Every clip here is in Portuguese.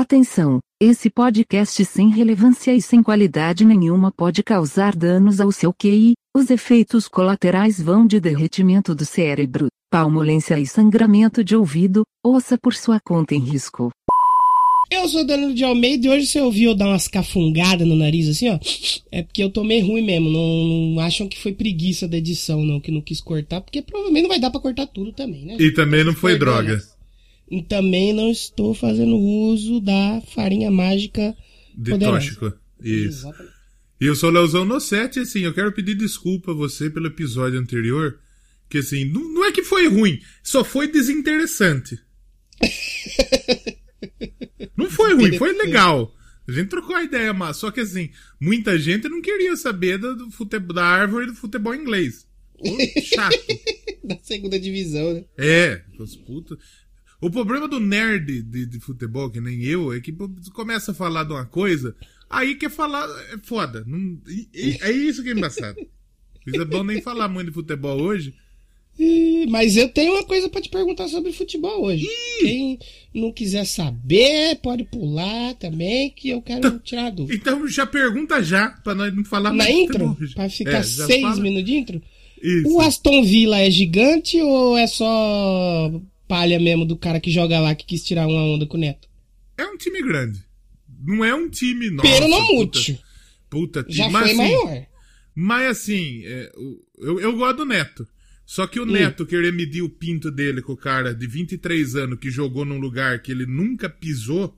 Atenção! Esse podcast sem relevância e sem qualidade nenhuma pode causar danos ao seu QI. Os efeitos colaterais vão de derretimento do cérebro, palmolência e sangramento de ouvido. Ouça por sua conta em risco. Eu sou o Danilo de Almeida e hoje você ouviu eu dar umas cafungadas no nariz assim, ó. É porque eu tomei ruim mesmo. Não, não acham que foi preguiça da edição, não, que não quis cortar, porque provavelmente não vai dar pra cortar tudo também, né? E também não foi droga. E também não estou fazendo uso da farinha mágica De poderosa. tóxico. Isso. Exatamente. E eu sou o Leozão no 7, assim, eu quero pedir desculpa a você pelo episódio anterior. Que assim, não, não é que foi ruim, só foi desinteressante. não foi ruim, foi legal. A gente trocou a ideia, mas só que assim, muita gente não queria saber do, futebol, da árvore do futebol inglês. Chato. Da segunda divisão, né? É, os puta. O problema do nerd de, de futebol, que nem eu, é que começa a falar de uma coisa, aí quer falar. É foda. Não- e- é isso que é embaçado. Isso é bom nem falar muito de futebol hoje. Ih, Mas eu tenho uma coisa pra te perguntar sobre futebol hoje. Quem não quiser saber, pode pular também, que eu quero tirar a dúvida. Então já pergunta já, pra nós não falar Na intro? Pra ficar É, seis fala. minutos de intro? Isso. O Aston Villa é gigante ou é só palha mesmo do cara que joga lá que quis tirar uma onda com o Neto? É um time grande. Não é um time. Nossa, Pero não puta, mute. Puta time. Já mas, foi assim, maior. Mas assim, é, eu, eu gosto do Neto. Só que o Hum. Neto querer medir o pinto dele com o cara de 23 anos que jogou num lugar que ele nunca pisou.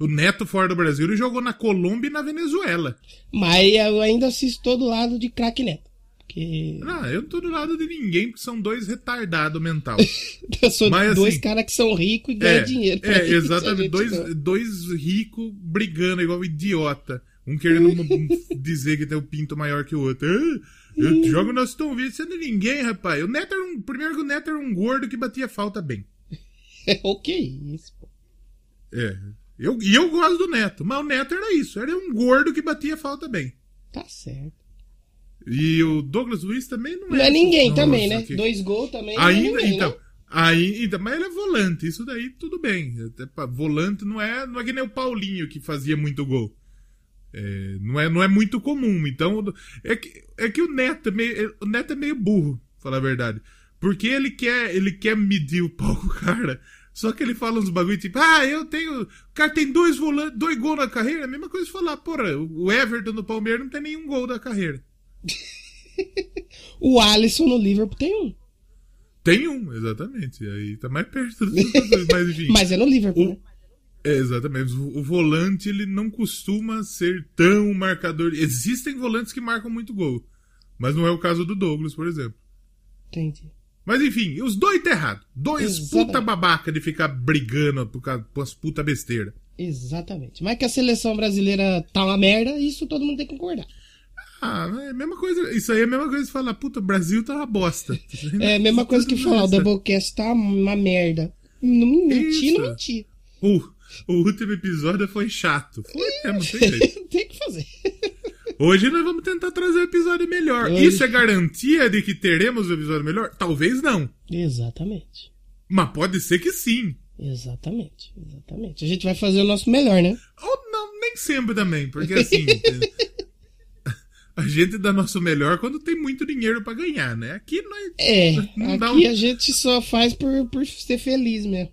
O Neto fora do Brasil, ele jogou na Colômbia e na Venezuela. Mas eu ainda assisto todo lado de craque Neto. Porque Ah, eu não tô do lado de ninguém, porque são dois retardados mental. eu sou Mas, dois assim, caras que são ricos e ganham É, dinheiro. é a exatamente. gente Dois, não. dois ricos brigando igual idiota. Um querendo dizer que tem o pinto maior que o outro. Ah, eu jogo no Aston Villa, você não é ninguém, rapaz. O Neto era um. Primeiro que o Neto era um gordo que batia falta bem. o que isso, pô? É. Eu, e eu gosto do Neto, mas o Neto era isso. Era um gordo que batia falta bem. Tá certo. E o Douglas Luiz também não é. Não é ninguém Nossa, também, né? que- Dois gols também não é Ainda, ninguém, então. né? Aí, então, mas ele é volante, isso daí tudo bem. Até pra- volante não é, não é que nem o Paulinho que fazia muito gol. É, não, é, não é muito comum. Então, é que, é que o Neto é meio, o Neto é meio burro, falar a verdade. Porque ele quer, ele quer medir o pau com o cara. Só que ele fala uns bagulho tipo, ah, eu tenho. O cara tem dois volantes, dois gols na carreira. É a mesma coisa de falar, porra, o Everton do Palmeiras não tem nenhum gol da carreira. O Alisson no Liverpool tem um. Tem um, exatamente. Aí tá mais perto do mas enfim. Mas é no Liverpool. O- né? É, exatamente. O, o volante ele não costuma ser tão marcador. Existem volantes que marcam muito gol. Mas não é o caso do Douglas, por exemplo. Entendi. Mas enfim, os dois tá errado. Dois Exatamente. puta babaca de ficar brigando por causa por as puta besteira. Exatamente. Mas que a seleção brasileira tá uma merda, isso todo mundo tem que concordar. Ah, é a mesma coisa. Isso aí é a mesma coisa de falar, puta, o Brasil tá uma bosta. É a mesma coisa que falar, o Doublecast tá uma merda. Não mentir, não mentir. O, o último episódio foi chato. Foi mesmo, tem jeito. tem que fazer. Hoje nós vamos tentar trazer um episódio melhor. Hoje- Isso é garantia de que teremos um episódio melhor? Talvez não. Exatamente. Mas pode ser que sim. Exatamente. Exatamente. A gente vai fazer o nosso melhor, né? Ou não, nem sempre também. Porque assim. a gente dá nosso melhor quando tem muito dinheiro pra ganhar, né? Aqui nós. É, Não dá aqui um- a gente só faz por, por ser feliz mesmo.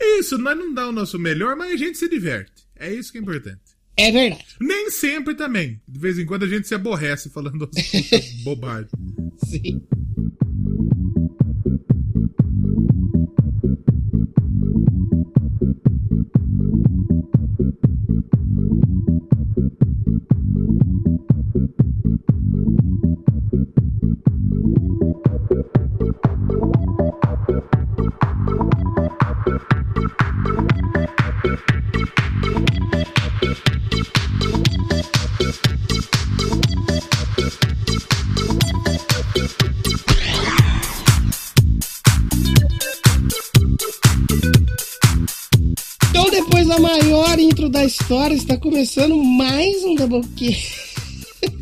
Isso, nós não dá o nosso melhor, mas a gente se diverte. É isso que é importante. É verdade. Nem sempre também. De vez em quando a gente se aborrece falando bobagem. Sim. Então, depois da maior intro da história, está começando mais um Doublecast.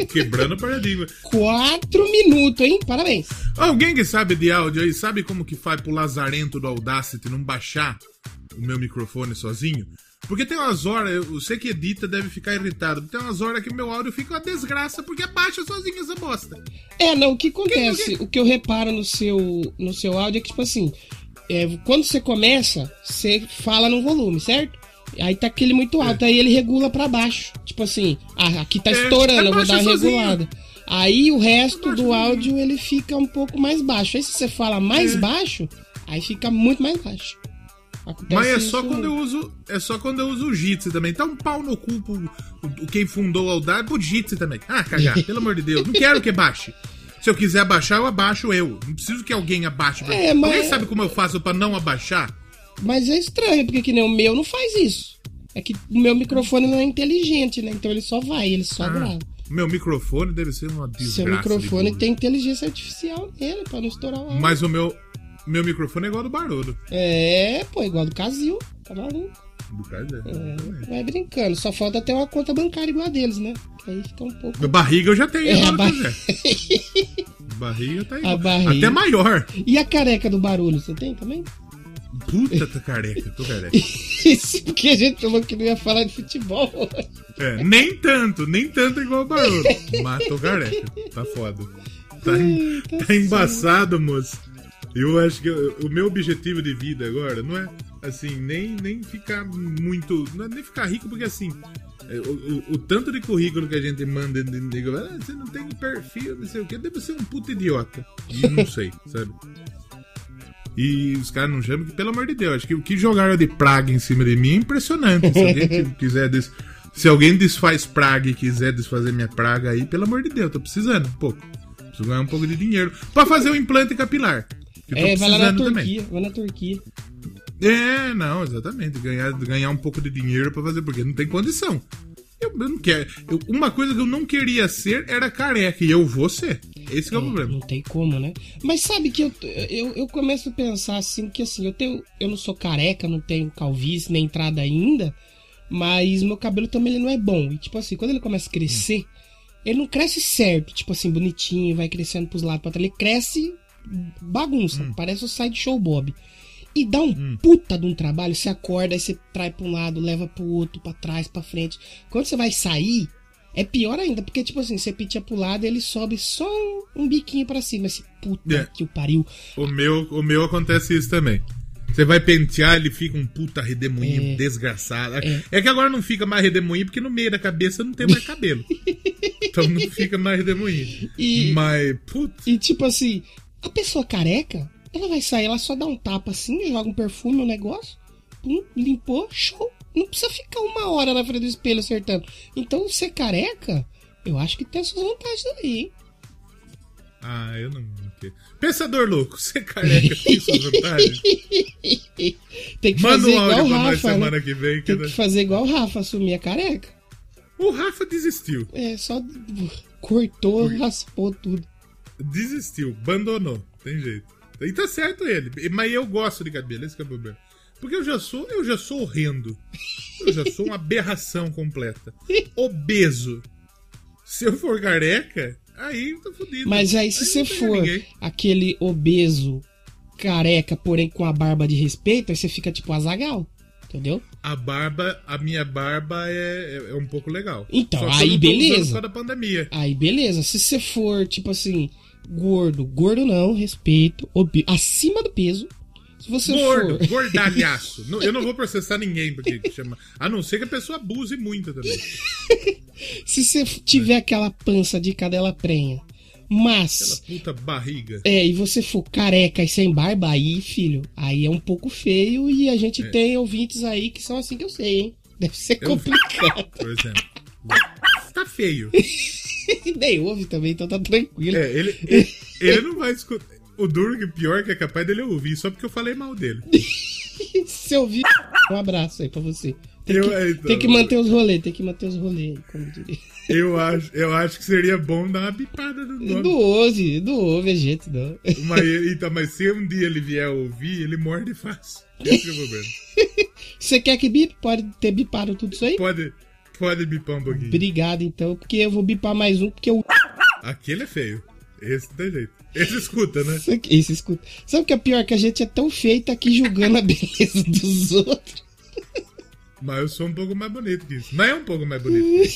Quebrando o paradigma. Quatro minutos, hein? Parabéns. Alguém que sabe de áudio aí, sabe como que faz pro lazarento do Audacity não baixar o meu microfone sozinho? Porque tem umas horas, eu- você que edita deve ficar irritado. Tem umas horas que meu áudio fica uma desgraça porque abaixa sozinho essa bosta. É, não, o que acontece? Que- que- O que eu reparo no seu, no seu áudio é que, tipo assim, é, quando você começa, você fala no volume, certo? Aí tá aquele muito alto, aí ele regula pra baixo. Tipo assim, ah, aqui tá É, estourando, eu vou dar uma regulada. Aí o resto do áudio ele fica um pouco mais baixo. Aí se você fala mais É. baixo, aí fica muito mais baixo. Acontece Mas é só quando eu uso. É só quando eu uso o Jitsi também. Tá um pau no cu pro, o- quem fundou o Audacity pro Jitsi também. Ah, cagar, pelo amor de Deus. Não quero que baixe. Se eu quiser abaixar, eu abaixo eu. Não preciso que alguém abaixe pra É, mim. mas- Alguém sabe como eu faço pra não abaixar? Mas é estranho, porque que nem o meu não faz isso. É que o meu microfone não é inteligente, né? Então ele só vai, ele só Ah, grava. meu microfone deve ser uma desgraça. Seu de microfone burro. tem inteligência artificial nele, pra não estourar o áudio. Mas o meu. Meu microfone é igual do Barulho. É, pô, igual do Casil, tá maluco? Do caso é. É brincando, só falta ter uma conta bancária igual a deles, né? Que aí fica um pouco. Barriga eu já tenho, É, a ba- quiser. barriga tá igual. barriga. Até maior. E a careca do barulho, você tem também? Puta, tá careca, tô careca. Isso porque a gente falou que não ia falar de futebol. É, nem tanto, nem tanto igual o barulho. Mas tô careca. Tá foda. Tá, em- Tá tá embaçado, moço. Eu acho que eu- o meu objetivo de vida agora não é, assim, nem, nem ficar muito. Não é nem ficar rico, porque assim. é, O, o- o tanto de currículo que a gente manda de nego, ah, você não tem perfil, não sei o que, deve ser um puto idiota. E não sei, sabe? E os caras não chamam, que, pelo amor de Deus, acho que o que jogaram de praga em cima de mim é impressionante. Se alguém quiser. Des... Se alguém desfaz praga e quiser desfazer minha praga aí, pelo amor de Deus, tô precisando um pouco. Preciso ganhar um pouco de dinheiro pra fazer o implante capilar. que É, vai lá na Turquia, vai na Turquia. É, não, exatamente. Ganhar, ganhar um pouco de dinheiro pra fazer, porque não tem condição. Eu, eu não quero. eu- uma coisa que eu não queria ser era careca, e eu vou ser. Esse que é o problema. Não tem como, né? Mas sabe que eu, eu, eu começo a pensar assim, que assim, eu tenho. Eu não sou careca, não tenho calvície, nem entrada ainda, mas meu cabelo também ele não é bom. E tipo assim, quando ele começa a crescer, ele não cresce certo, tipo assim, bonitinho, vai crescendo pros lados pra trás. Ele cresce bagunça, parece o Sideshow Bob. E dá um puta de um trabalho, você acorda, aí você trai pra um lado, leva pro outro, pra trás, pra frente. Quando você vai sair, é pior ainda, porque, tipo assim, você pitia pro lado ele sobe só um, um biquinho pra cima. Esse puta É. que o pariu. O meu, o meu acontece isso também. Você vai pentear, ele fica um puta redemoinho É. desgraçado. É. É. que agora não fica mais redemoinho porque no meio da cabeça não tem mais cabelo. então não fica mais redemoinho. E- Mas, putz, E tipo assim, a pessoa careca, ela vai sair, ela só dá um tapa assim, joga um perfume no negócio, pum, limpou, show. Não precisa ficar uma hora na frente do espelho acertando. Então, ser careca, eu acho que tem suas vantagens aí, hein? ah, eu não. Pensador louco, você careca tem suas vantagens? Tem que Manda fazer um igual áudio o nós Rafa, semana né? que vem. Que Tem nós- que fazer igual o Rafa, assumir a careca. O Rafa desistiu. É, só cortou, raspou tudo. Desistiu, abandonou. Tem jeito. E tá certo ele. Mas eu gosto de cabelo, esse que é o problema. Porque eu já sou, eu já sou horrendo. Eu já sou uma aberração completa. Obeso. Se eu for careca, aí eu tô fudido. Mas aí se não você for ninguém. aquele obeso careca, porém com a barba de respeito, aí você fica tipo azagal. Entendeu? A barba, a minha barba é, é, é um pouco legal. Então, aí beleza. Aí beleza. Se você for, tipo assim, gordo, gordo não, respeito, obe- acima do peso. Se você Gordo, for. gordalhaço. Eu não vou processar ninguém porque chama. A não ser que a pessoa abuse muito também. Se você tiver aquela pança de cadela prenha, Aquela mas. puta barriga. É, e você for careca e sem barba, aí, filho, aí é um pouco feio e a gente tem ouvintes aí que são assim que eu sei, hein? Deve ser Eu- complicado. Por exemplo. Tá feio. Nem ouve também, então tá tranquilo. É, ele, ele, ele não vai escutar. O que pior que é capaz dele ouvir, só porque eu falei mal dele. Se ouvir, um abraço aí pra você. Tem, Eu- que, é, então, tem que manter os rolês, tem que manter os rolês aí, como diria. Eu acho, eu acho que seria bom dar uma bipada no nome. Não ouve, não ouve, é jeito não. Mas, então, mas se um dia ele vier ouvir, ele morde fácil. Esse é o problema. Você quer que bip? Pode ter bipado tudo isso aí? Pode, pode bipar um pouquinho. Obrigado então, porque eu vou bipar mais um, porque o. Aquele é feio. Esse não tem jeito. Esse escuta, né? Esse escuta. Sabe o que é pior? Que a gente é tão feio tá aqui julgando a beleza dos outros. Mas eu sou um pouco mais bonito que isso. Não é um pouco mais bonito.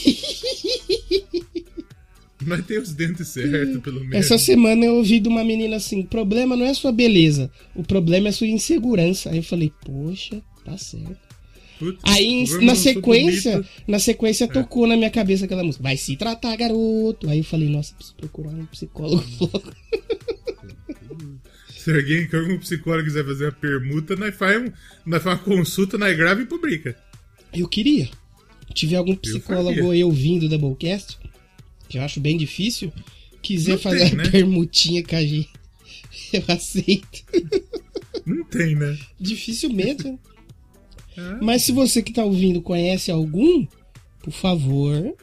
Mas tem os dentes certos, pelo menos. Essa semana eu ouvi de uma menina assim: o problema não é sua beleza, o problema é sua insegurança. Aí eu falei, poxa, tá certo. Putz, Aí eu na sequência, na sequência tocou na minha cabeça aquela música. Vai se tratar, garoto. Aí eu falei, nossa, preciso procurar um psicólogo logo. Se alguém, que algum psicólogo quiser fazer uma permuta, nós faz, um, nós faz uma consulta, nós grava e publica. Eu queria. Tiver algum psicólogo aí ouvindo o Doublecast, que eu acho bem difícil, quiser Não fazer tem, né? permutinha com a gente, eu aceito. Não tem, né? Difícil mesmo. Ah, Mas se você que tá ouvindo conhece algum, por favor,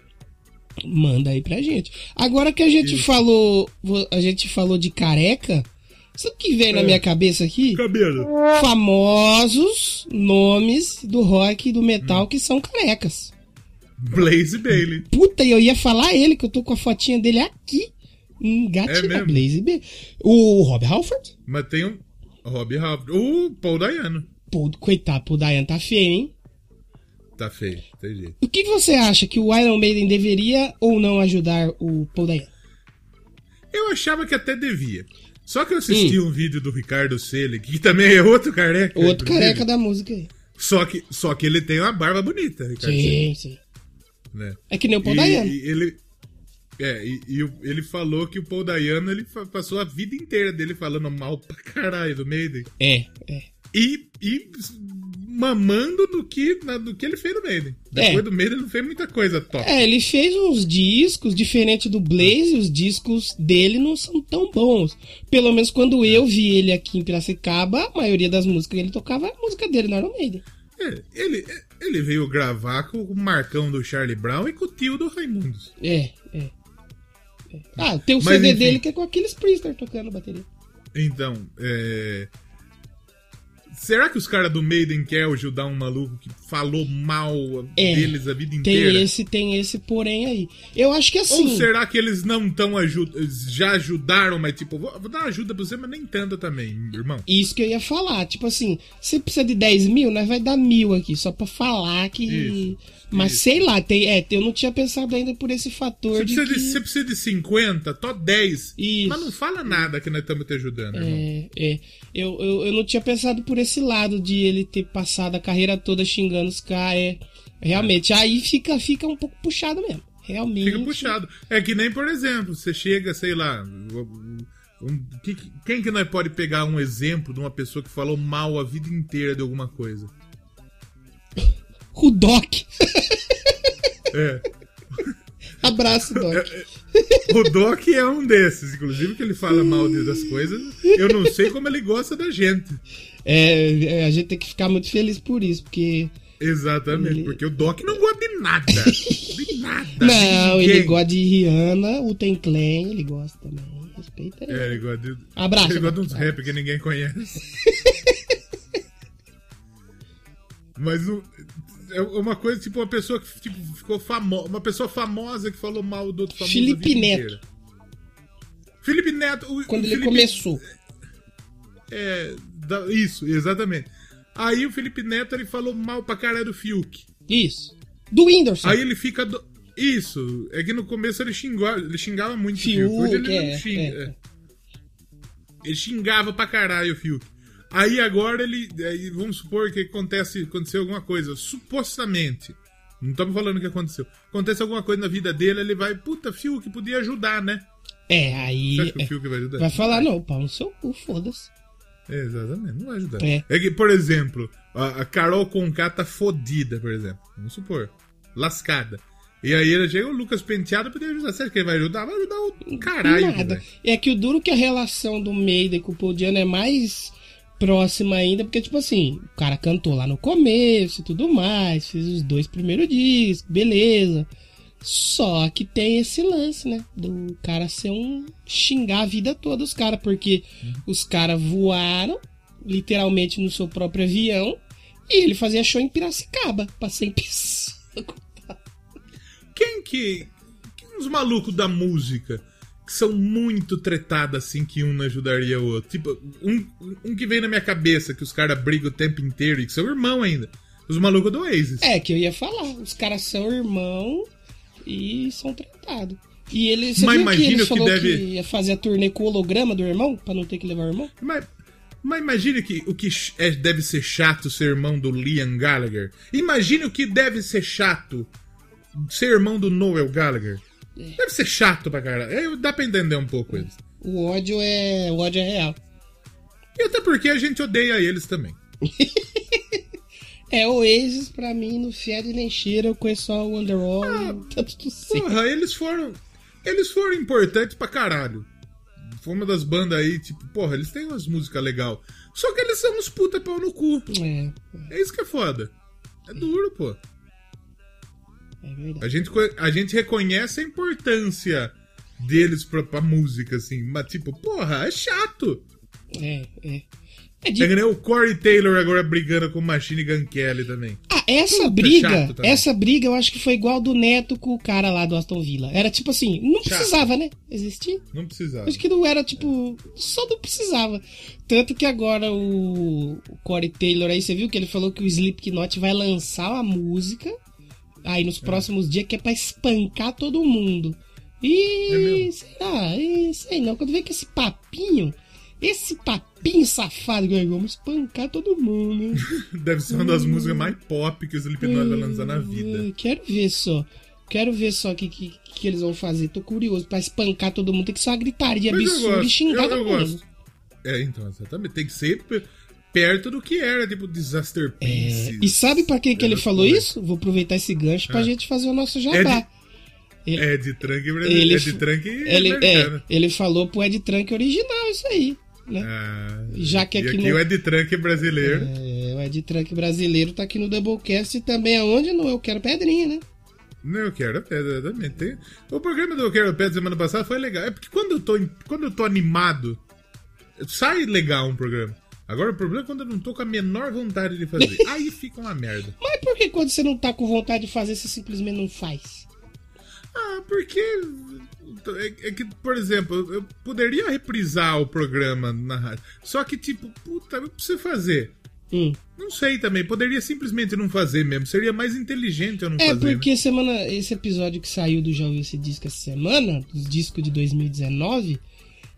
manda aí pra gente. Agora que a gente Isso. falou, a gente falou de careca, sabe o que veio na É. minha cabeça aqui? Cabelo. Famosos nomes do rock e do metal que são carecas. Blaze Bailey. Puta, e eu ia falar ele, que eu tô com a fotinha dele aqui. Um É? Blaze B. O Rob Halford? Mas tem um. Rob Halford. O Paul Dayano. Pô, coitado, o Diane tá feio, hein? Tá feio, tem jeito. O que você acha que o Iron Maiden deveria ou não ajudar o Paul Dayane? Eu achava que até devia. Só que eu assisti um vídeo do Ricardo Selig, que também é outro careca. Outro inclusive. careca da música aí. Só que, só que ele tem uma barba bonita, Ricardo Selig. Sim, sim. Né? É que nem o Paul E, Dayane. e ele. É, e, e ele falou que o Paul Dayano ele passou a vida inteira dele falando mal pra caralho do Maiden. É, é. E, e mamando no que, no que ele fez no Maiden. Depois É. do Maiden ele não fez muita coisa top. É, ele fez uns discos, diferente do Blaze, os discos dele não são tão bons. Pelo menos quando eu vi ele aqui em Piracicaba, a maioria das músicas que ele tocava é a música dele no Iron Maiden. É, ele, ele veio gravar com o Marcão do Charlie Brown e com o tio do Raimundos. É, é. é. Ah, tem o Mas, CD enfim. dele que é com aqueles Priester tocando bateria. Então, é. Será que os caras do Maiden querem ajudar um maluco que falou mal É, deles a vida Tem inteira? esse, tem esse porém aí. Eu acho que Ou assim. será que eles não estão ajudando. Já ajudaram, mas tipo, vou, vou dar uma ajuda pra você, mas nem tanto também, irmão. Isso que eu ia falar. Tipo assim, você precisa de 10 mil, nós vai dar mil aqui, só pra falar que. Isso, Mas isso. sei lá, tem, é, eu não tinha pensado ainda por esse fator Você de. precisa, que... de, você precisa de 50, tó 10. Isso. Mas não fala nada que nós estamos te ajudando, irmão. É, é. Eu, eu, eu não tinha pensado por esse lado de ele ter passado a carreira toda xingando os caras. É, realmente, aí fica, fica um pouco puxado mesmo. Realmente. Fica puxado. É que nem, por exemplo, você chega, sei lá. um- que- quem que nós pode pegar um exemplo de uma pessoa que falou mal a vida inteira de alguma coisa? O Doc. É. Abraço, Doc. O Doc é um desses, inclusive, que ele fala mal das coisas. Eu não sei como ele gosta da gente. É, é, a gente tem que ficar muito feliz por isso, porque. Exatamente, porque o Doc não gosta de nada. De nada. Não, de ele gosta de Rihanna, o Ten Clan, ele gosta também. Respeita ele. É, ele gosta de. Abraço. Ele gosta de uns rap que ninguém conhece. Mas o- é uma coisa, tipo, uma pessoa que tipo, ficou famosa. Uma pessoa famosa que falou mal do outro famoso. Felipe Neto. inteira. Felipe Neto. o- Quando o ele Felipe- começou. É, isso, exatamente. Aí o Felipe Neto ele falou mal pra caralho do Fiuk. Isso. Do Whindersson. Aí ele fica. do- Isso, é que no começo ele xingava, ele xingava muito o Fiuk, Hoje ele é, não xinga. é. é. Ele xingava pra caralho o Fiuk. Aí agora ele. aí vamos supor que acontece, aconteceu alguma coisa. Supostamente. Não estamos falando que aconteceu. Acontece alguma coisa na vida dele, ele vai. Puta, Fiuk, podia ajudar, né? É, aí. Você acha que é, o Fiuk vai ajudar? vai falar, não, pau no seu cu, foda-se. É, exatamente, não vai ajudar. É. É. que, por exemplo, a, a Carol Conká tá fodida, por exemplo. Vamos supor. Lascada. E aí ele chega o Lucas Penteado podia ajudar. Você acha que ele vai ajudar? Vai ajudar o caralho. Nada. É que o duro que a relação do Maiden com o Paul Diano é mais próxima ainda, porque, tipo assim, o cara cantou lá no começo e tudo mais, fez os dois primeiros discos, beleza. Só que tem esse lance, né? Do cara ser um. xingar a vida toda os caras, porque os caras voaram, literalmente, no seu próprio avião, e ele fazia show em Piracicaba, pra 100 pessoas. Quem que. Quem os malucos da música são muito tretados assim que um não ajudaria o outro? Tipo, um, um que vem na minha cabeça que os caras brigam o tempo inteiro e que são irmão ainda. os malucos do Oasis. É, que eu ia falar. Os caras são irmão e são tratados. E ele, você Mas viu que imagina ele o que falou deve- que ia fazer a turnê com o holograma do irmão, pra não ter que levar o irmão? Mas, mas imagine que o que é- deve ser chato ser irmão do Liam Gallagher. Imagine o que deve ser chato ser irmão do Noel Gallagher. Deve ser chato pra caralho. É, Dá pra entender um pouco eles. O ódio é. O ódio é real. E até porque a gente odeia eles também. É, o Oasis, pra mim, não fede nem cheira, eu conheço só o Underworld e tá tudo certo. Porra, eles foram. Eles foram importantes pra caralho. Foi uma das bandas aí, tipo, porra, eles têm umas músicas legal. Só que eles são uns puta pau no cu. É, É isso que é foda. É duro, pô. É verdade. A gente, a gente reconhece a importância deles pra, pra música, assim. Mas, tipo, porra, é chato. É, é. É É de... nem o Corey Taylor agora brigando com o Machine Gun Kelly também. Ah, essa Puta, briga, chato também. essa briga eu acho que foi igual do Neto com o cara lá do Aston Villa. Era tipo assim, não Chato. precisava, né? Existir. Não precisava. Acho que não era, tipo, só não precisava. Tanto que agora o, o Corey Taylor aí, você viu que ele falou que o Slipknot vai lançar uma música aí nos próximos dias que é pra espancar todo mundo. É E mesmo? será? E sei não, quando vem com esse papinho, esse papinho safado, que vamos espancar todo mundo. Deve ser uma das músicas mais pop que o Slipknot vai lançar na vida. Hum, Quero ver só. Quero ver só o que, que, que eles vão fazer. Tô curioso. Pra espancar todo mundo, tem que ser uma gritaria Mas eu absurda gosto, e xingar eu, todo eu mundo. gosto. É, então, exatamente. Tem que ser perto do que era, tipo, Disaster Pieces. É, E sabe pra que, que ele falou coisas. isso? Vou aproveitar esse gancho pra Ah. gente fazer o nosso É jabá. de, Ele- é de trunk ele É de f- trunk Ele, é, ele falou pro Ed Trunk original isso aí. Né? Ah, Já que e aqui aqui no- o Ed Trunk brasileiro. É, o Ed Trunk brasileiro tá aqui no Doublecast e também aonde? No Eu Quero Pedrinha, né? Não, eu quero pedra, exatamente. Tem- O programa do Eu Quero Pedra semana passada foi legal. É porque quando eu tô, quando eu tô animado, sai legal um programa. Agora o problema é quando eu não tô com a menor vontade de fazer. Aí fica uma merda. Mas por que quando você não tá com vontade de fazer, você simplesmente não faz? Ah, porque. É, é que, por exemplo, eu- poderia reprisar o programa na rádio. Só que, tipo, puta, eu preciso fazer. Hum. Não sei também, poderia simplesmente não fazer mesmo. Seria mais inteligente eu não É fazer. né? porque semana, esse episódio que saiu do Já Ouviu Esse Disco essa semana, dos discos de 2019,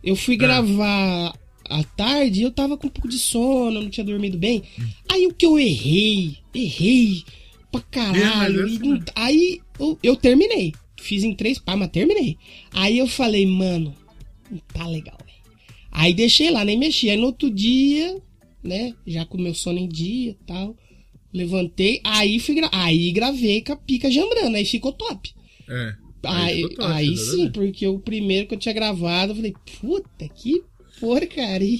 eu É. fui gravar à tarde eu tava com um pouco de sono, não tinha dormido bem. Aí o que eu errei, errei pra caralho. É, mas e não- mesmo. aí eu, eu terminei. Fiz em três pá, mas terminei. Aí eu falei, mano, não tá legal, velho. Aí deixei lá, nem mexi. Aí no outro dia, né, já com meu sono em dia e tal, levantei, aí fui gra aí gravei com a pica jambrando, aí ficou top. É. Aí, ficou top, aí sim, exatamente. porque o primeiro que eu tinha gravado, eu falei, puta que porcaria.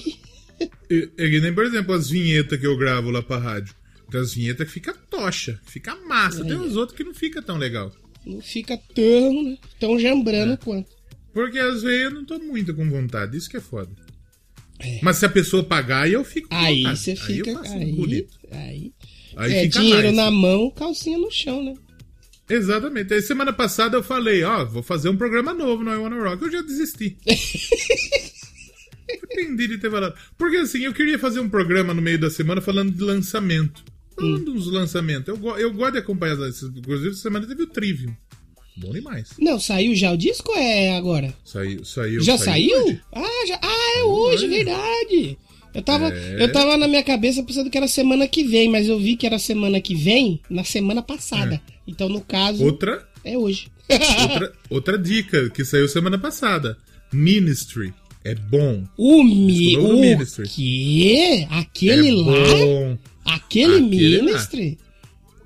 É que nem, por exemplo, as vinhetas que eu gravo lá pra rádio. Tem as vinhetas que fica tocha, fica massa. Tem Aí, uns outros que não fica tão legal. Não fica tão, né, tão jambrando É. quanto. Porque às vezes eu não tô muito com vontade, isso que é foda. Mas se a pessoa pagar, aí eu fico com Aí vontade. você Aí fica. eu faço Aí, bonito. aí, Aí é fica dinheiro nice. na mão, calcinha no chão, né? Exatamente. Aí semana passada eu falei, ó, vou fazer um programa novo no I Wanna Rock. Eu já desisti. Arrependi de ter falado. Porque assim, eu queria fazer um programa no meio da semana falando de lançamento. Falando Hum. dos lançamentos. Eu, go- eu gosto de acompanhar. essas- Inclusive, essa semana teve o Trivium. Bom demais. Não, saiu já o disco ou é agora? Saiu, saiu, já saiu? hoje. Ah, já, ah, é hoje, hoje. verdade. Eu tava, É. eu tava na minha cabeça pensando que era semana que vem, mas eu vi que era semana que vem na semana passada. Então, no caso, Outra, é hoje. outra, outra dica que saiu semana passada. Ministry. É bom. O Mi... O Ministry. quê? Aquele é lá? bom. Aquele, Aquele lá. Ministry?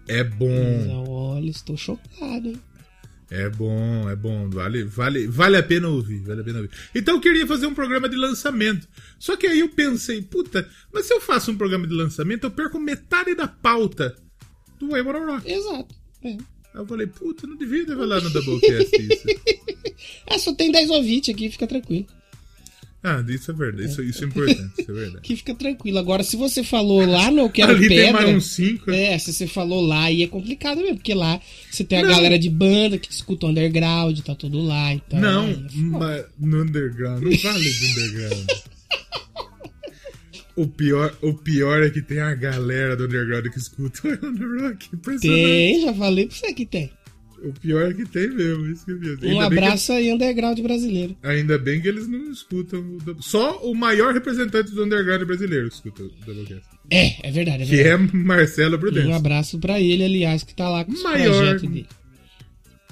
É bom. Olha, estou chocado, hein? É bom, é bom. Vale, vale, vale a pena ouvir, vale a pena ouvir. Então eu queria fazer um programa de lançamento. Só que aí eu pensei, puta, mas se eu faço um programa de lançamento, eu perco metade da pauta do Way Rock. Exato. É. Aí eu falei, puta, não devia ter falado no Doublecast isso. Ah, só tem 10 ouvintes aqui, fica tranquilo. Ah, isso é verdade, isso, isso é importante, isso é verdade. Aqui fica tranquilo. Agora, se você falou lá no Eu Quero Ali tem Pedra... mais uns cinco. É, se você falou lá, aí é complicado mesmo, porque lá você tem a Não. galera de banda que escuta o underground, tá tudo lá, então... Não, aí é mas no underground, não vale do underground. O pior, o pior é que tem a galera do underground que escuta o Underrock. Impressionante. Tem, já falei pra você que tem. O pior é que tem mesmo, isso que eu vi. Um que- abraço aí, underground brasileiro. ainda bem que eles não escutam. o Só o maior representante do underground brasileiro escuta o Doublecast. É, é verdade, é Que verdade. é Marcelo Um Prudente. abraço pra ele, aliás, que tá lá com os Maior- projetos dele.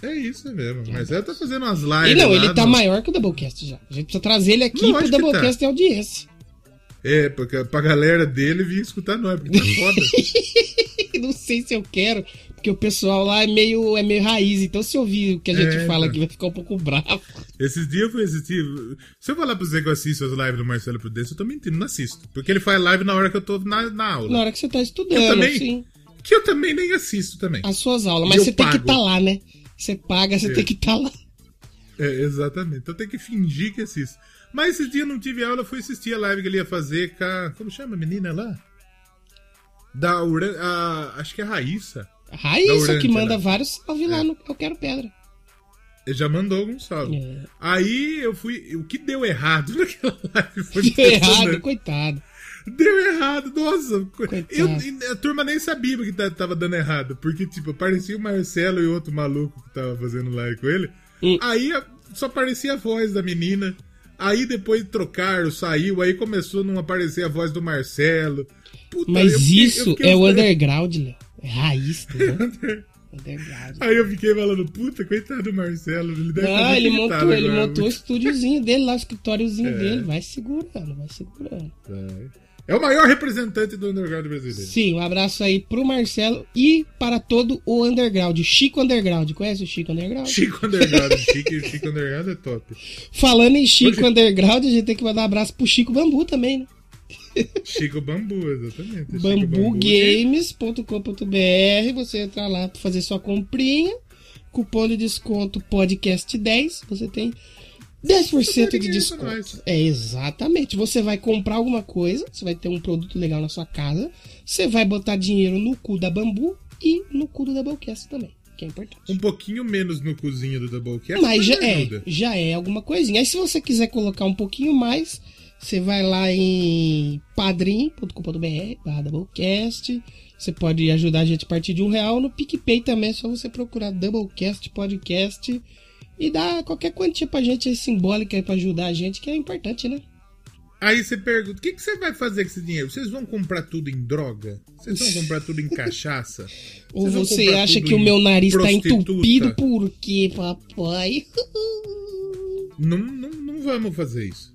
É isso mesmo. O Marcelo tá fazendo umas lives. E não, lá ele tá maior que o Doublecast já. A gente precisa trazer ele aqui Lógico pro que tá. Doublecast ter audiência. É, pra, pra galera dele vir escutar nós, porque tá foda. não sei se eu quero, porque o pessoal lá é meio, é meio raiz. Então, se ouvir o que a gente É, fala então. aqui, vai ficar um pouco bravo. Esses dias eu fui assistir. Se eu falar pra você que eu assisto as lives do Marcelo Prudente, eu tô mentindo, não assisto. Porque ele faz live na hora que eu tô na, na aula. Na hora que você tá estudando, Eu também. sim, Que eu também nem assisto também. as suas aulas. Mas você tem que pago. estar lá, né? Você paga, você É. tem que estar lá. É, exatamente. Então tem que fingir que assisto. Mas esse dia eu não tive aula, eu fui assistir a live que ele ia fazer com a. Como chama a menina lá? Da Uran... a, Acho que é a Raíssa. A Raíssa Urântia, que manda né? vários salve lá É. no Eu Quero Pedra. Ele já mandou algum salve. É. Aí eu fui. O que deu errado naquela live foi Deu errado, coitado. Deu errado, nossa. Coitado. Eu, a turma nem sabia que ta- tava dando errado. Porque, tipo, aparecia o Marcelo e outro maluco que tava fazendo live com ele. Hum. Aí só aparecia a voz da menina. Aí depois trocaram, saiu. Aí começou a não aparecer a voz do Marcelo. Puta, Mas eu fiquei- eu isso fiquei- é o underground, Léo. É raiz, entendeu? underground. Aí eu fiquei falando, puta, coitado do Marcelo. Ele deve Não, ele montou, ele agora. montou o estúdiozinho dele lá, o escritóriozinho É. dele. Vai segurando, vai segurando. É o maior representante do underground brasileiro. Sim, um abraço aí pro Marcelo e para todo o underground. Chico Underground. Conhece o Chico Underground? Chico Underground. Chico, Chico Underground é top. Falando em Chico Hoje- Underground, a gente tem que mandar um abraço pro Chico Bambu também, né? Chico Bambu, exatamente. Bambugames.com.br. Você entra lá para fazer sua comprinha. Cupom de desconto podcast 10. Você tem 10% de desconto. É exatamente. Você vai comprar alguma coisa, você vai ter um produto legal na sua casa. Você vai botar dinheiro no cu da Bambu e no cu do Doublecast também, que é importante. Um pouquinho menos no cozinho do Doublecast, Mas já é, já é alguma coisinha. Aí se você quiser colocar um pouquinho mais, você vai lá em padrim.com.br barra Doublecast. Você pode ajudar a gente a partir de um real. No PicPay também é só você procurar Doublecast Podcast e dar qualquer quantia pra gente aí simbólica aí pra ajudar a gente, que é importante, né? Aí você pergunta, o que, que você vai fazer com esse dinheiro? Vocês vão comprar tudo em droga? Vocês vão comprar tudo em cachaça? Ou você acha que o meu nariz tá prostituta? entupido por quê, papai? Não, não, não vamos fazer isso.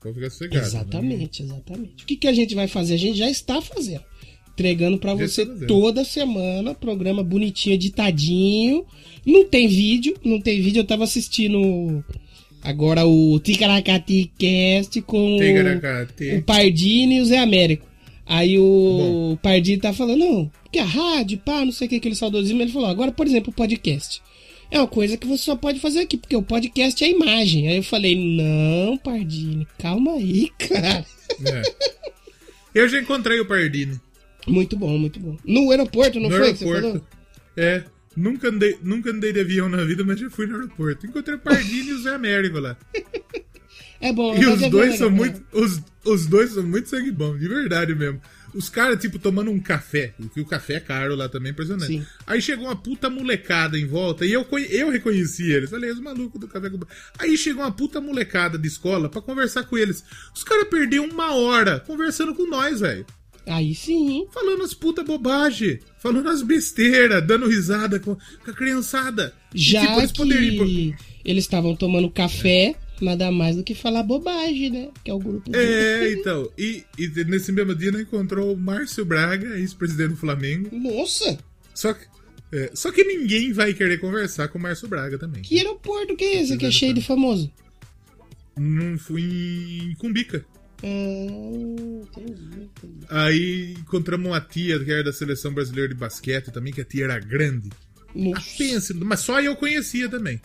Pode ficar sossegado. Exatamente, exatamente. O que, que a gente vai fazer? A gente já está fazendo. Entregando pra Já você toda semana, programa bonitinho, editadinho. Não tem vídeo, não tem vídeo. Eu tava assistindo agora o Ticaracati Cast com Ticaracati. o Pardini e o Zé Américo. Aí o Pardini tá falando, não, porque a rádio, pá, não sei o que, aquele saudosismo. Ele falou, agora, por exemplo, o podcast. É uma coisa que você só pode fazer aqui, porque o podcast é imagem. Aí eu falei, não, Pardini, calma aí, cara. É. Eu já encontrei o Pardini Muito bom, muito bom. No aeroporto, não no foi que você aeroporto. falou? É. Nunca andei, nunca andei de avião na vida, mas já fui no aeroporto. Encontrei o Pardini e o Zé Américo lá. É bom. E os de dois ver, são né? muito. Os, os dois são muito sangue bom, de verdade mesmo. Os caras, tipo, tomando um café. Porque o café é caro lá também, impressionante. Sim. Aí chegou uma puta molecada em volta e eu, eu reconheci eles. Falei, os malucos do café com. Aí chegou uma puta molecada de escola pra conversar com eles. Os caras perderam uma hora conversando com nós, velho. Aí sim. Falando as puta bobagem. Falando as besteiras, dando risada com, com a criançada. E, Já tipo, eles que poderiam- eles estavam tomando café, nada mais do que falar bobagem, né? Que é o grupo. É, então. E, e nesse mesmo dia encontrou o Márcio Braga, ex-presidente do Flamengo. Nossa, Só que, é, só que ninguém vai querer conversar com o Márcio Braga também. que aeroporto que é esse que é cheio de famoso? Não fui em Cumbica. Ah, entendi, entendi. Aí encontramos uma tia que era da seleção brasileira de basquete também, que a tia era grande. Nossa, Pensa, mas só eu conhecia também.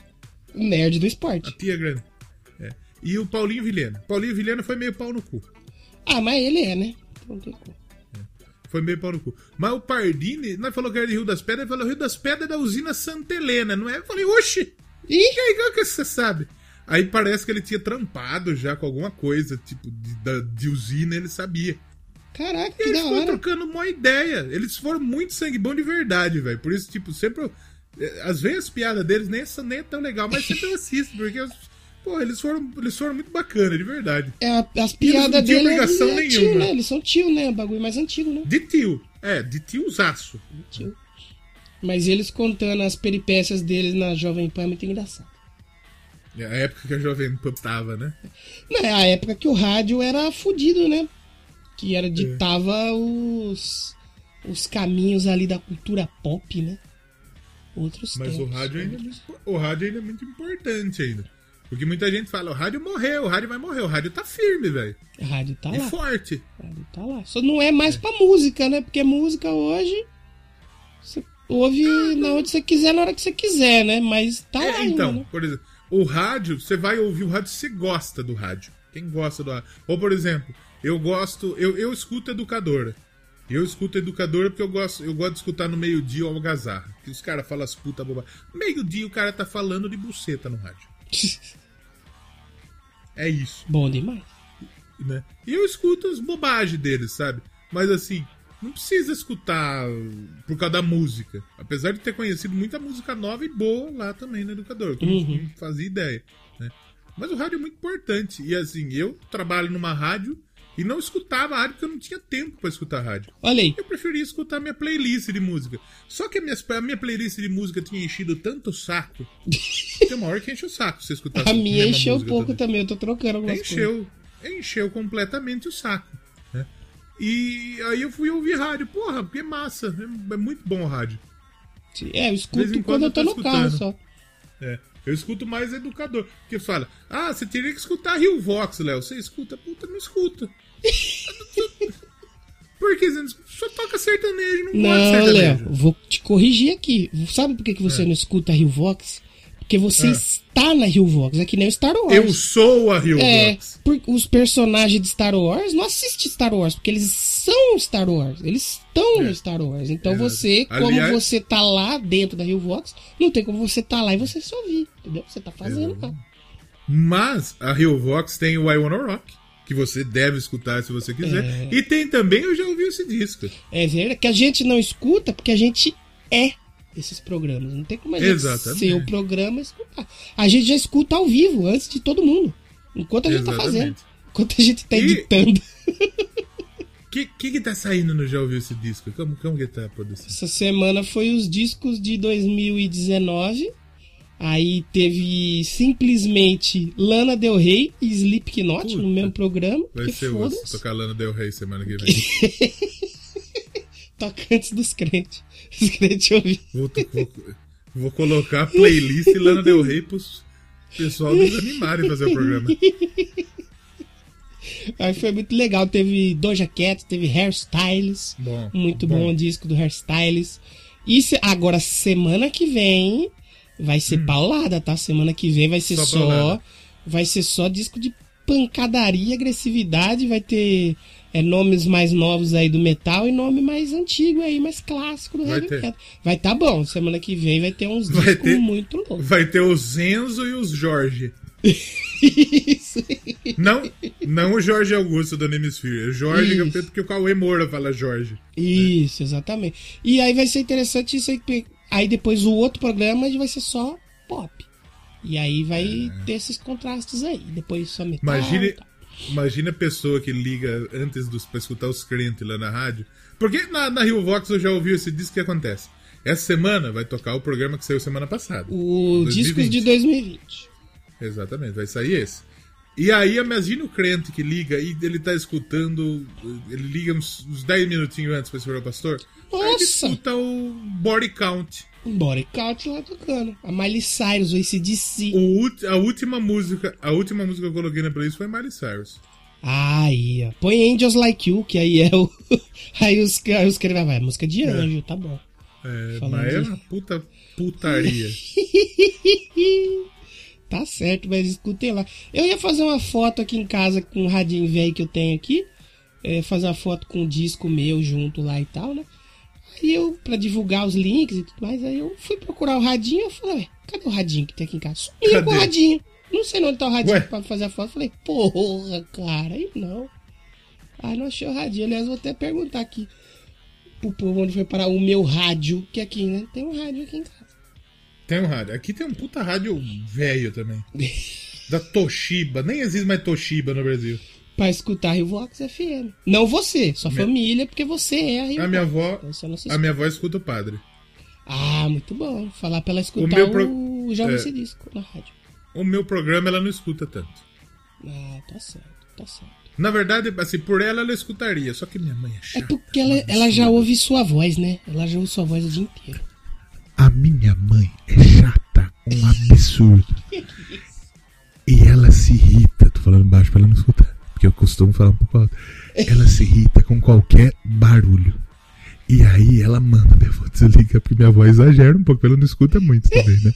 nerd do A esporte. tia grande. É. E o Paulinho Vilhena. Paulinho Vilhena foi meio pau no cu. Ah, mas ele é, né? Não tem como. Foi meio pau no cu. Mas o Pardini, nós falou que era de Rio das Pedras, ele falou Rio das Pedras é da usina Santa Helena, não é? Eu falei, oxi! E aí, como que você sabe? Aí parece que ele tinha trampado já com alguma coisa, tipo, de, da- de usina, ele sabia. Caraca, E que eles da foram hora. trocando uma ideia. Eles foram muito sangue bom de verdade, velho. Por isso, tipo, sempre. eu- eh, Às vezes as piadas deles nem, são- nem é tão legal, mas sempre eu assisto, porque. Pô, eles foram, eles foram muito bacanas, de verdade. É, as piadas não tinham dele é, obrigação é tio, nenhuma. né? Eles são tio, né? O bagulho mais antigo, né? De tio. É, de tiozaço. Tio. Mas eles contando as peripécias deles na Jovem Pan é muito engraçado. É a época que a Jovem Pan tava, né? Não, é a época que o rádio era fudido, né? Que era ditava os, os caminhos ali da cultura pop, né? Outros Mas o tempos. rádio, ainda é muito, o rádio ainda é muito importante ainda. Porque muita gente fala, o rádio morreu, o rádio vai morrer. O rádio tá firme, velho. O rádio tá e lá. forte. O rádio tá lá. Só não é mais pra música, né? Porque música hoje. Você ouve na onde você quiser, na hora que você quiser, né? Mas tá É, lá então, ainda, né? por exemplo, o rádio, você vai ouvir o rádio se gosta do rádio. Quem gosta do rádio. Ou, por exemplo, eu gosto, eu, eu escuto educadora. Eu escuto educadora porque eu gosto, eu gosto de escutar no meio-dia o algazarra. Que os caras falam as puta bobagem. Meio-dia o cara tá falando de buceta no rádio. É isso, Bom demais. né? E eu escuto as bobagens deles, sabe? Mas assim, não precisa escutar por causa da música. Apesar de ter conhecido muita música nova e boa lá também no educador. Que Uhum. não fazia ideia, né? Mas o rádio é muito importante. E assim, eu trabalho numa rádio e não escutava rádio porque eu não tinha tempo pra escutar rádio. Olha aí. Eu preferia escutar minha playlist de música. Só que a minha, a minha playlist de música tinha enchido tanto o saco. Tem uma hora que enche o saco você escutar A minha encheu um pouco toda. também. Eu tô trocando algumas coisas. Encheu. Encheu completamente o saco. Né? E aí eu fui ouvir rádio. Porra, porque é massa. É, é muito bom o rádio. É, eu escuto quando quando eu tô eu tô no carro escutando. só. É. Eu escuto mais educador. Porque fala, ah, você teria que escutar Rio Vox, Léo. Você escuta? Puta, não escuta. Por que você não escuta? Só toca sertanejo, não, gosta de Não, sertanejo. Léo, vou te corrigir aqui. Sabe por que, que É. você não escuta Rio Vox? Porque você está na Rio Vox. É que nem o Star Wars. Eu sou a Rio É, Vox. por- os personagens de Star Wars não assistem Star Wars, porque eles são Star Wars. Eles estão no Star Wars. Então Exato. você, como É. Aliás- você tá lá dentro da Rio Vox, não tem como você tá lá e você só ouvir. Entendeu? Você tá fazendo lá. Mas a Rio Vox tem o I Wanna Rock, que você deve escutar se você quiser. É. E tem também, eu já ouvi esse disco. É verdade que a gente não escuta porque a gente é esses programas. Não tem como a gente Exatamente. ser o programa escutar. A gente já escuta ao vivo, antes de todo mundo. Enquanto a gente tá fazendo. Exatamente. Enquanto a gente tá editando. O que, que que tá saindo no Já Ouviu Esse Disco? Como, como que tá a produção? Essa semana foi os discos de 2019. Aí teve simplesmente Lana Del Rey e Slipknot Puta. no mesmo programa. Vai ser o. Tocar Lana Del Rey semana que vem. Toca antes dos crentes. Crentes ouviram. vou, vou, vou colocar a playlist Lana Del Rey pros pessoal desanimarem fazer o programa. Aí foi muito legal. Teve Doja Cat, teve Hairstyles. Bom, Muito bom, o disco do Hairstyles. E se- agora, semana que vem, vai ser paulada, tá? Semana que vem vai ser Hum. Só só. vai ser só disco de pancadaria, agressividade. Vai ter é, nomes mais novos aí do metal e nome mais antigo aí, mais clássico do Vai heavy metal. Vai tá bom. Semana que vem vai ter uns Vai discos ter. muito loucos. Vai ter os Enzo e os Jorge. Isso. Não, não o Jorge Augusto do Nemisphere. É Jorge, Isso. porque o Cauê Moura fala Jorge. Isso, exatamente. E aí vai ser interessante isso aí. Aí depois o outro programa vai ser só pop. E aí vai ter esses contrastes aí. Depois só metal. É. Imagine, tal. imagine a pessoa que liga antes dos, pra escutar os crentes lá na rádio. Porque na, na Rio Vox eu já ouvi esse disco que acontece. Essa semana vai tocar o programa que saiu semana passada. O 2020. discos de 2020. Exatamente, vai sair esse. E aí, imagina o crente que liga e ele tá escutando. Ele liga uns, uns 10 minutinhos antes pra o pastor. Aí ele Nossa! escuta o Body Count. Um body count lá tocando. A Miley Cyrus, o ACDC. O, a última música. A última música que eu coloquei na playlist foi Miley Cyrus. Aí, ó. Põe Angels Like You, que aí é o. aí os, aí os caras vai, música de anjo, tá bom. É, Falando mas é de- uma puta putaria. Tá certo, mas escutei lá. Eu ia fazer uma foto aqui em casa com o radinho velho que eu tenho aqui. Fazer uma foto com o disco meu junto lá e tal, né? Aí eu, pra divulgar os links e tudo mais, aí eu fui procurar o radinho eu falei, cadê o radinho que tem aqui em casa? Sumiu com o radinho. Não sei onde tá o radinho Ué? pra fazer a foto. Falei, porra, cara, aí não. Aí não achei o radinho. Aliás, vou até perguntar aqui pro povo onde foi parar o meu rádio, que aqui, né? Tem um rádio aqui em casa. Tem um rádio. Aqui tem um puta rádio velho também. Da Toshiba. Nem existe mais Toshiba no Brasil. Pra escutar Rio Vox FM. Não você, sua Minha- família, porque você é a Rio A minha avó. Então A minha avó escuta o padre. Ah, muito bom. Falar pra ela escutar o, pro- Jovem é. Cidisco na rádio. O meu programa ela não escuta tanto. Ah, tá certo, tá certo. Na verdade, assim, por ela ela escutaria. Só que minha mãe é É chata. porque ela, ela já ouve sua voz, né? Ela já ouve sua voz o dia inteiro. A minha mãe é chata, um absurdo. E ela se irrita, tô falando baixo pra ela não escutar, porque eu costumo falar um pouco alto. Ela se irrita com qualquer barulho. E aí ela manda minha avó desligar, porque minha avó exagera um pouco, ela não escuta muito também, né?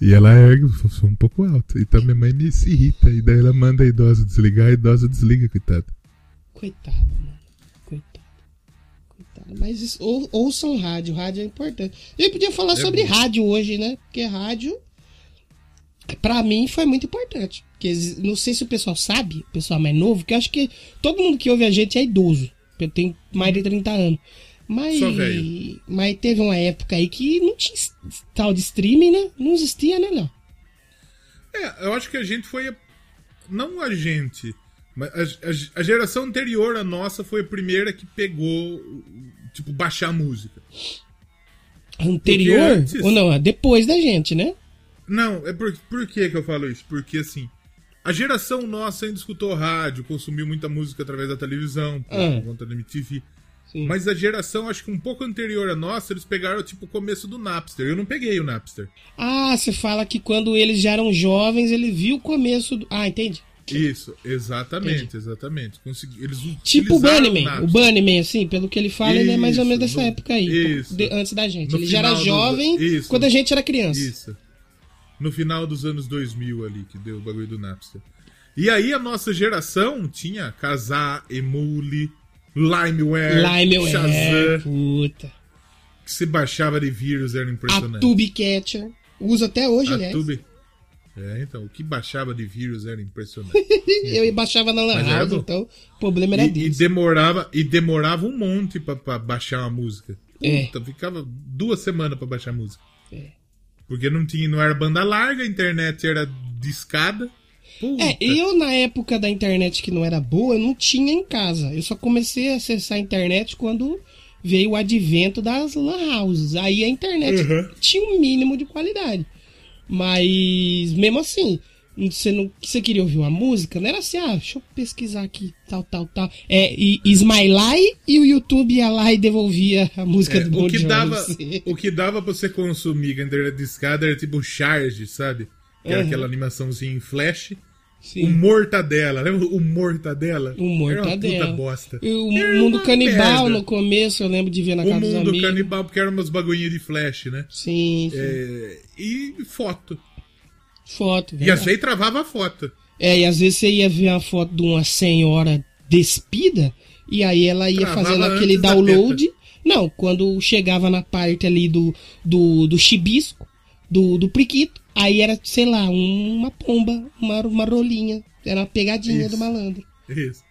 E ela é eu um pouco alto. Então minha mãe me se irrita, e daí ela manda a idosa desligar, a idosa desliga, coitada. Coitado, mano. Coitado. Coitado. Mas isso, ou, ouçam rádio, rádio é importante. A gente podia falar É sobre bom. rádio hoje, né? Porque rádio, pra mim, foi muito importante. Ex- não sei se o pessoal sabe, o pessoal mais novo, que eu acho que todo mundo que ouve a gente é idoso. Eu tenho mais de 30 anos. Mas, mas teve uma época aí que não tinha tal de streaming, né? Não existia, né, Léo? É, eu acho que a gente foi. Não a gente, mas a, a- a geração anterior à nossa foi a primeira que pegou, tipo, baixar música. Anterior? antes- Ou não? é Depois da gente, né? Não, é por, por que, que eu falo isso? Porque assim, a geração nossa ainda escutou rádio, consumiu muita música através da televisão, por Ah. conta da MTV. Sim. Mas a geração, acho que um pouco anterior à nossa, eles pegaram tipo o começo do Napster. Eu não peguei o Napster. Ah, você fala que quando eles já eram jovens, ele viu o começo do. Ah, entendi. Isso, exatamente, exatamente. Consegui, eles Tipo o Bunnyman. Napster. O Bunnyman, assim, pelo que ele fala, ele é mais ou menos Isso, dessa no- época aí. isso. de- antes da gente. No ele já era jovem isso. quando a gente era criança. Isso. No final dos anos 2000 ali, que deu o bagulho do Napster. E aí a nossa geração tinha Kazaa, Emule, LimeWare, Limeware, Shazam, puta. que se baixava de vírus, era A impressionante. Tube Catcher. Usa até hoje, A aliás. Tube- É, então, o que baixava de vírus era impressionante. Eu baixava na Lan House, então o problema era e, e demorava, e demorava um monte pra, pra baixar uma música. É. Puta, ficava duas semanas pra baixar a música. É. Porque não tinha, não era banda larga, a internet era discada. Puta. É, eu na época da internet que não era boa, eu não tinha em casa. Eu só comecei a acessar a internet quando veio o advento das lan houses. Aí a internet Uhum. tinha um mínimo de qualidade. Mas mesmo assim, você não você queria ouvir uma música, não era assim, ah, deixa eu pesquisar aqui, tal, tal, tal. É, e Smiley e o YouTube ia lá e devolvia a música É, do Bon o, que Jovi. dava, o que dava pra você consumir a internet discada era tipo Charge, sabe? Que era Uhum. aquela animaçãozinha em flash. Sim. O Mortadela, lembra o Mortadela? O Mortadela. Era uma puta bosta. E o Era mundo canibal merda. no começo, eu lembro de ver na O casa dos mundo canibal, porque eram umas bagulhinhas de flash, né? Sim, sim. É, e foto. Foto. E verdade. às vezes travava a foto. É, e às vezes você ia ver uma foto de uma senhora despida, e aí ela ia Travava fazendo aquele download. Não, quando chegava na parte ali do, do, do chibisco, do, do priquito, aí era, sei lá, uma pomba, uma, uma rolinha. Era uma pegadinha Isso. do malandro. Isso.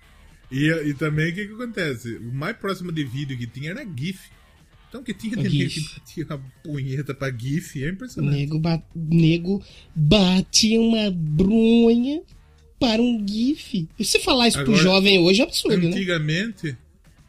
E, e também o que, que acontece? O mais próximo de vídeo que tinha era GIF. Então que tinha de nego que batia uma punheta pra GIF, é impressionante. Nego, ba nego batia uma bronha para um gif. E se falar isso pro Agora, jovem hoje é absurdo, né? Antigamente.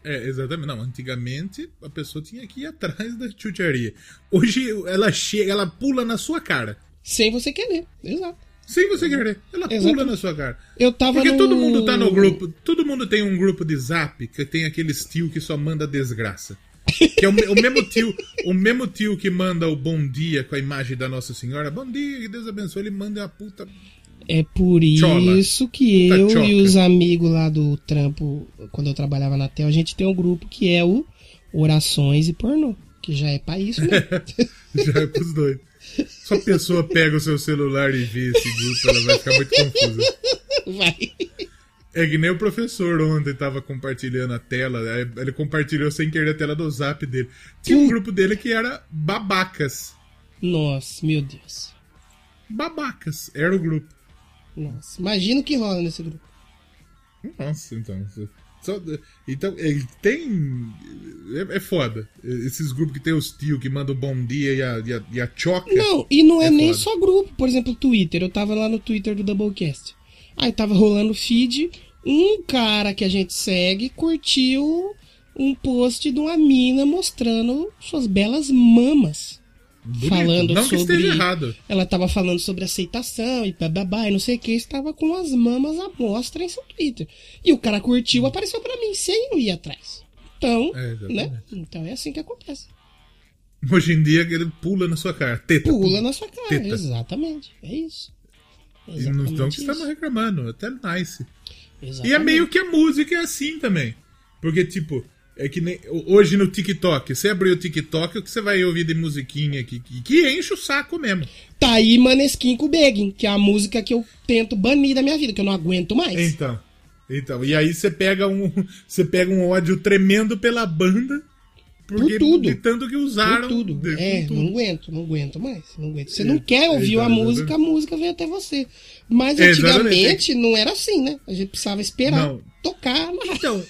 É, exatamente. Não, antigamente a pessoa tinha que ir atrás da chucharia. Hoje ela chega, ela pula na sua cara. Sem você querer. Exato. Sem você querer. Ela pula na sua cara. Eu tava Porque no... todo mundo tá no grupo. Todo mundo tem um grupo de zap que tem aquele tio que só manda desgraça. Que é o, o mesmo tio, o mesmo tio que manda o bom dia com a imagem da Nossa Senhora. Bom dia, que Deus abençoe. Ele manda a puta. É por Chola. isso que eu choca. e os amigos lá do trampo, quando eu trabalhava na TEL, a gente tem um grupo que é o Orações e Pornô. Que já é pra isso, né? Já é pros dois. Se a pessoa pega o seu celular e vê esse grupo, ela vai ficar muito confusa. Vai. É que nem o professor ontem tava compartilhando a tela, ele compartilhou sem querer a tela do zap dele. Tinha um grupo dele que era babacas. Nossa, meu Deus. babacas. Era o grupo. Nossa, imagina o que rola nesse grupo. Nossa, então. Só, então, ele tem. É, é, foda. Esses grupos que tem os tio que mandam bom dia e a, e a, e a choca. Não, e não é, é nem foda. só grupo. Por exemplo, Twitter. Eu tava lá no Twitter do Doublecast. Aí tava rolando feed. Um cara que a gente segue curtiu um post de uma mina mostrando suas belas mamas. Bonito. Falando não sobre. Que esteja errado. Ela tava falando sobre aceitação e bababá e não sei o que. Estava com as mamas à mostra em seu Twitter. E o cara curtiu, apareceu para mim, sem eu ir atrás. Então, é, né? Então é assim que acontece. Hoje em dia ele pula na sua cara. Teta. Pula na sua cara, teta. exatamente. É isso. Exatamente e não estamos reclamando, até nice. Exatamente. E é meio que a música é assim também. Porque, tipo, é que nem hoje no TikTok. Você abriu o TikTok, o que você vai ouvir de musiquinha aqui? Que, que enche o saco mesmo. Tá aí Maneskin com Begging, que é a música que eu tento banir da minha vida, que eu não aguento mais. Então. Então, e aí você pega um, você pega um ódio tremendo pela banda porque, por tudo. De tanto que usaram. Por tudo. É, tudo. não aguento, não aguento mais. Não aguento. Você é, não quer ouvir é, a música, a música vem até você. Mas antigamente não era assim, né? A gente precisava esperar não. tocar na Então,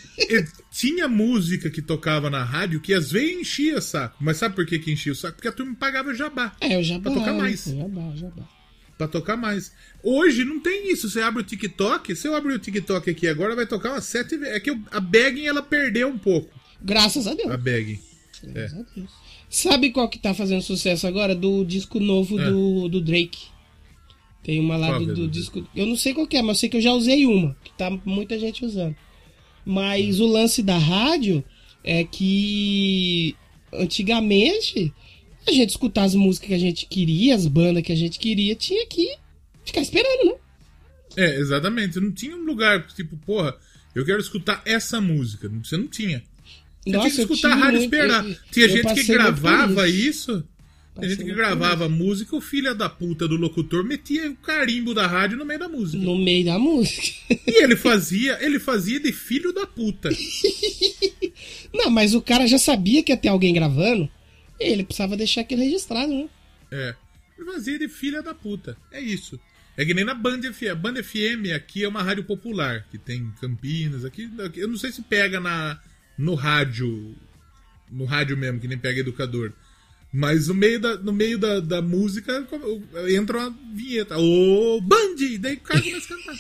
tinha música que tocava na rádio que às vezes enchia saco. Mas sabe por que, que enchia o saco? Porque a turma pagava jabá. É, o jabá. Pra tocar mais. Jabá, jabá. Pra tocar mais. Hoje não tem isso. Você abre o TikTok, se eu abrir o TikTok aqui agora, vai tocar umas sete vezes. É que a Bagging ela perdeu um pouco. Graças a Deus. A É. Sabe qual que tá fazendo sucesso agora? Do disco novo é. do, do Drake. Tem uma lá do, é do, disco. Eu não sei qual é, mas eu sei que eu já usei uma, que tá muita gente usando. Mas o lance da rádio é que antigamente a gente escutar as músicas que a gente queria, as bandas que a gente queria, tinha que ficar esperando, né? É, exatamente. Não tinha um lugar tipo, porra, eu quero escutar essa música. Você não tinha. Você Nossa, tinha que escutar a rádio muito... esperar. Tinha eu gente que gravava isso. Tinha gente que gravava música, o filho da puta do locutor metia o carimbo da rádio no meio da música. No meio da música. E ele fazia, ele fazia de filho da puta. Não, mas o cara já sabia que ia ter alguém gravando. Ele precisava deixar aquilo registrado, né? É. Ele fazia de filha da puta. É isso. É que nem na Band FM. A Band FM aqui é uma rádio popular, que tem Campinas, aqui. Eu não sei se pega na, no rádio. No rádio mesmo, que nem pega educador. Mas no meio da, no meio da, da música entra uma vinheta. Ô, Band! Daí o cara começa a cantar.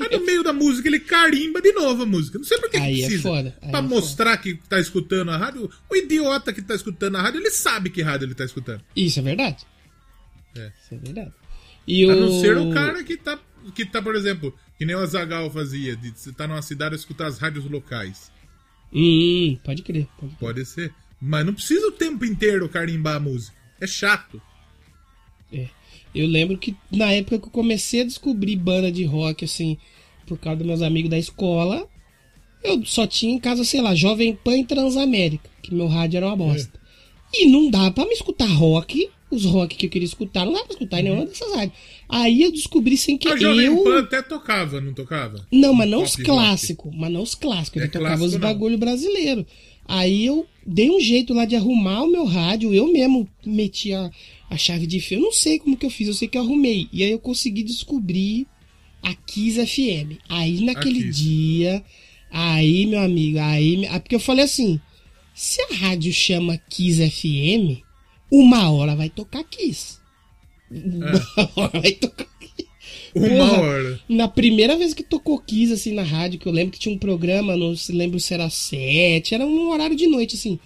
Aí no meio da música ele carimba de novo a música. Não sei por que Aí é precisa. É foda. Aí pra é mostrar foda. que tá escutando a rádio. O idiota que tá escutando a rádio, ele sabe que rádio ele tá escutando. Isso é verdade. É. Isso é verdade. E a o... não ser o cara que tá, que tá, por exemplo, que nem o Azagal fazia, de você tá numa cidade e escutar as rádios locais. Hum, pode crer, pode crer. Pode ser. Mas não precisa o tempo inteiro carimbar a música. É chato. É. Eu lembro que na época que eu comecei a descobrir banda de rock, assim, por causa dos meus amigos da escola, eu só tinha em casa, sei lá, Jovem Pan e Transamérica, que meu rádio era uma bosta. É. E não dá para me escutar rock os rock que eu queria escutar, não dava pra escutar em nenhuma dessas rádios. Aí eu descobri sem que a Jovem eu... Pan até tocava, não tocava? Não, mas não os clássicos. Mas não os clássicos. É ele tocava os bagulho brasileiro. Aí eu dei um jeito lá de arrumar o meu rádio. Eu mesmo meti a, a chave de fio. Eu não sei como que eu fiz, eu sei que eu arrumei. E aí eu consegui descobrir a Kiss FM. Aí naquele dia, aí meu amigo, aí. Porque eu falei assim: se a rádio chama Kiss FM uma hora vai tocar Kiss. Uma é. hora vai tocar Kiss. Uma Porra, hora. Na primeira vez que tocou Kiss, assim, na rádio, que eu lembro que tinha um programa, não se lembro se era sete, era um horário de noite, assim,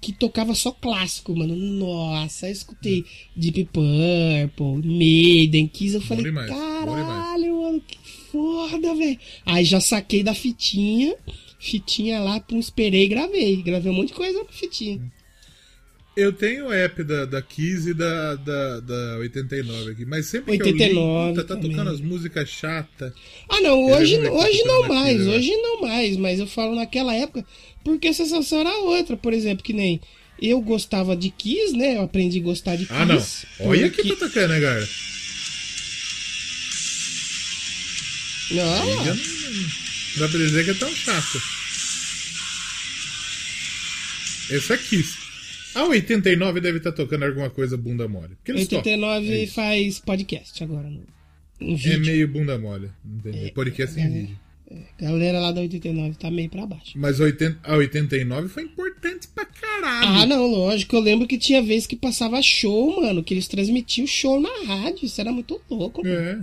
que tocava só clássico, mano. Nossa, eu escutei Deep Purple, Maiden, Kiss, eu falei, demais, caralho, mano, que foda, velho. Aí já saquei da fitinha, fitinha lá, pum, esperei e gravei. Gravei um monte de coisa na fitinha. Eu tenho o app da, da Kiss e da, da, da 89 aqui, mas sempre 89 que eu ligo, tá, tá tocando as músicas chatas. Ah, não, hoje, hoje não mais, aqui, hoje não mais, mas eu falo naquela época, porque a sensação era outra, por exemplo, que nem eu gostava de Kiss, né? Eu aprendi a gostar de Kiss. Ah, não. Olha porque... que tá tocando, né, cara? Não. não dá pra dizer que é tão chato. Esse é Kiss. A 89 deve estar tocando alguma coisa bunda mole. Porque eles 89 tocam. É faz podcast agora. No, no É meio bunda mole. Entendeu? É, Podcast em é, vídeo. Galera lá da 89 tá meio pra baixo. Mas 80, a 89 foi importante pra caralho. Ah, não, lógico. Eu lembro que tinha vez que passava show, mano, que eles transmitiam show na rádio. Isso era muito louco, mano. É.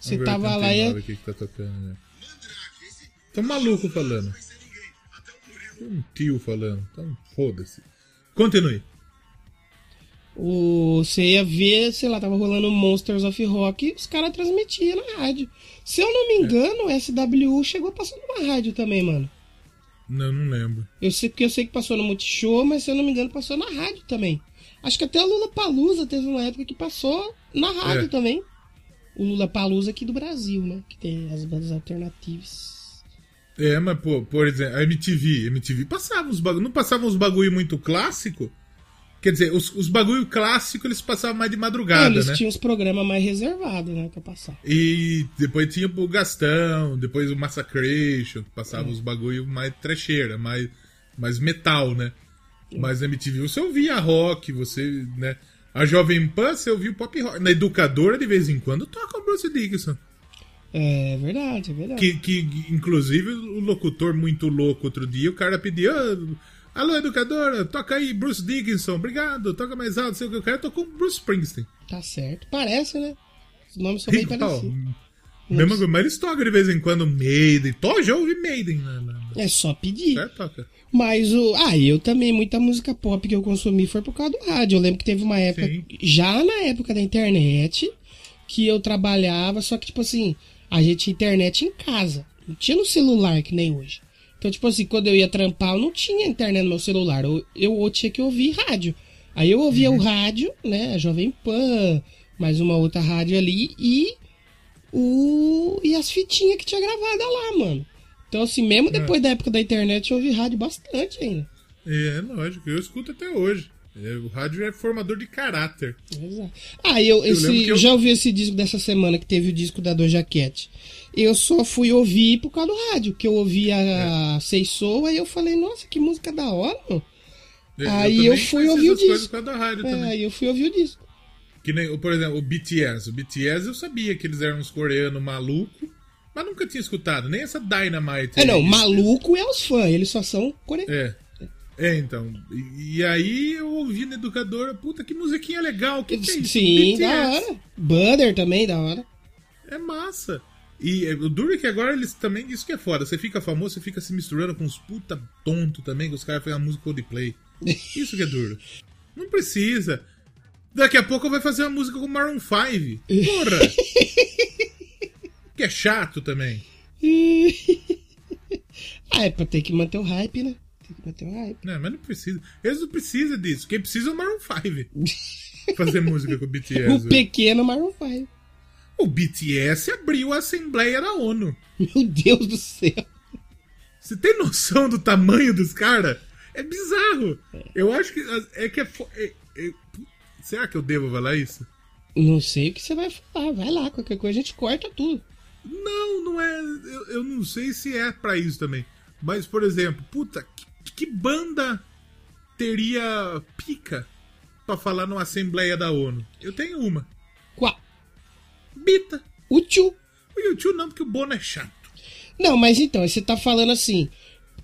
Você tava lá e. 89 O que, que tá tocando, né? Tão maluco falando. Um tio falando. Então, foda-se. Continue. O, você ia ver, sei lá, tava rolando Monsters of Rock e os caras transmitiam na rádio. Se eu não me engano, o SWU chegou a passar numa rádio também, mano. Não, não lembro. Eu sei porque eu sei que passou no Multishow, mas se eu não me engano, passou na rádio também. Acho que até o Lula Palusa teve uma época que passou na rádio É. também. O Lula Palusa aqui do Brasil, né? Que tem as bandas alternativas. É, mas, pô, por exemplo, a MTV. MTV passava uns bagulho. Não passava uns bagulho muito clássico? Quer dizer, os, os bagulho clássico eles passavam mais de É, madrugada, eles né? tinham os programas mais reservados, né? Pra passar. E depois tinha o Gastão, depois o Massacration, que passava É. os bagulho mais trecheira, mais, mais metal, né? Mas na MTV você ouvia rock, você, né? A Jovem Pan você ouvia o pop rock. Na educadora, de vez em quando, toca o Bruce Dickinson. É verdade, é verdade. Que, que, inclusive, o locutor muito louco outro dia, o cara pediu. "Ah, Alô, educadora, toca aí Bruce Dickinson, obrigado, toca mais alto, sei o que. O cara tocou Bruce Springsteen. Tá certo. Parece, né? Os nomes são bem Igual. parecidos. Mesma coisa, mas eles tocam de vez em quando Maiden. Tó, já ouvi Maiden. Né, né, É só pedir. né, toca. Mas o. Ah, eu também, muita música pop que eu consumi foi por causa do rádio. Eu lembro que teve uma época, Sim. já na época da internet, que eu trabalhava, só que, tipo assim, a gente tinha internet em casa. Não tinha no celular que nem hoje. Então, tipo assim, quando eu ia trampar, eu não tinha internet no meu celular. Eu, eu, eu tinha que ouvir rádio. Aí eu ouvia o rádio, né? A Jovem Pan, mais uma outra rádio ali e o. E as fitinhas que tinha gravada lá, mano. Então, assim, mesmo depois da época da internet, eu ouvi rádio bastante ainda. É, lógico, eu escuto até hoje. É, o rádio é formador de caráter. Exato. Ah, eu, esse, eu- já ouvi esse disco dessa semana que teve o disco da Doja Cat. Eu só fui ouvir por causa do rádio, que eu ouvi a Sei Soul, aí eu falei, nossa, que música da hora, mano. É, Aí também eu fui ouvir o disco. É, aí eu fui ouvir o disco. Que nem, por exemplo, o BTS. O BTS eu sabia que eles eram uns coreanos malucos, mas nunca tinha escutado. Nem essa Dynamite. É, não, aí. maluco é os fãs, eles só são coreanos. É. É, então. E, aí eu ouvi na educadora, puta, que musiquinha legal. Que que é isso? Sim, BTS. da hora. Butter também, da hora. É massa. E é, o duro é que agora eles também, isso que é foda. Você fica famoso, você fica se misturando com uns puta tonto também, que os caras fazem a música Coldplay. Isso que é duro. Não precisa. Daqui a pouco vai fazer uma música com Maroon 5. Porra! que é chato também. ah, é pra ter que manter o hype, né? O hype. Não, mas não precisa. Eles não precisam disso. Quem precisa é o Maroon 5. Fazer música com o BTS. o pequeno Maroon 5. O BTS abriu a Assembleia da ONU. Meu Deus do céu. Você tem noção do tamanho dos caras? É bizarro. Eu acho que é que é, é- é- Será que eu devo falar isso? Não sei o que você vai falar. Vai lá, qualquer coisa a gente corta tudo. Não, não é. Eu, eu não sei se é pra isso também. Mas, por exemplo, puta, que, que banda teria pica pra falar numa Assembleia da ONU? Eu tenho uma. Qual? Bita. O tio. O YouTube não, porque o Bono é chato. Não, mas então, você tá falando assim,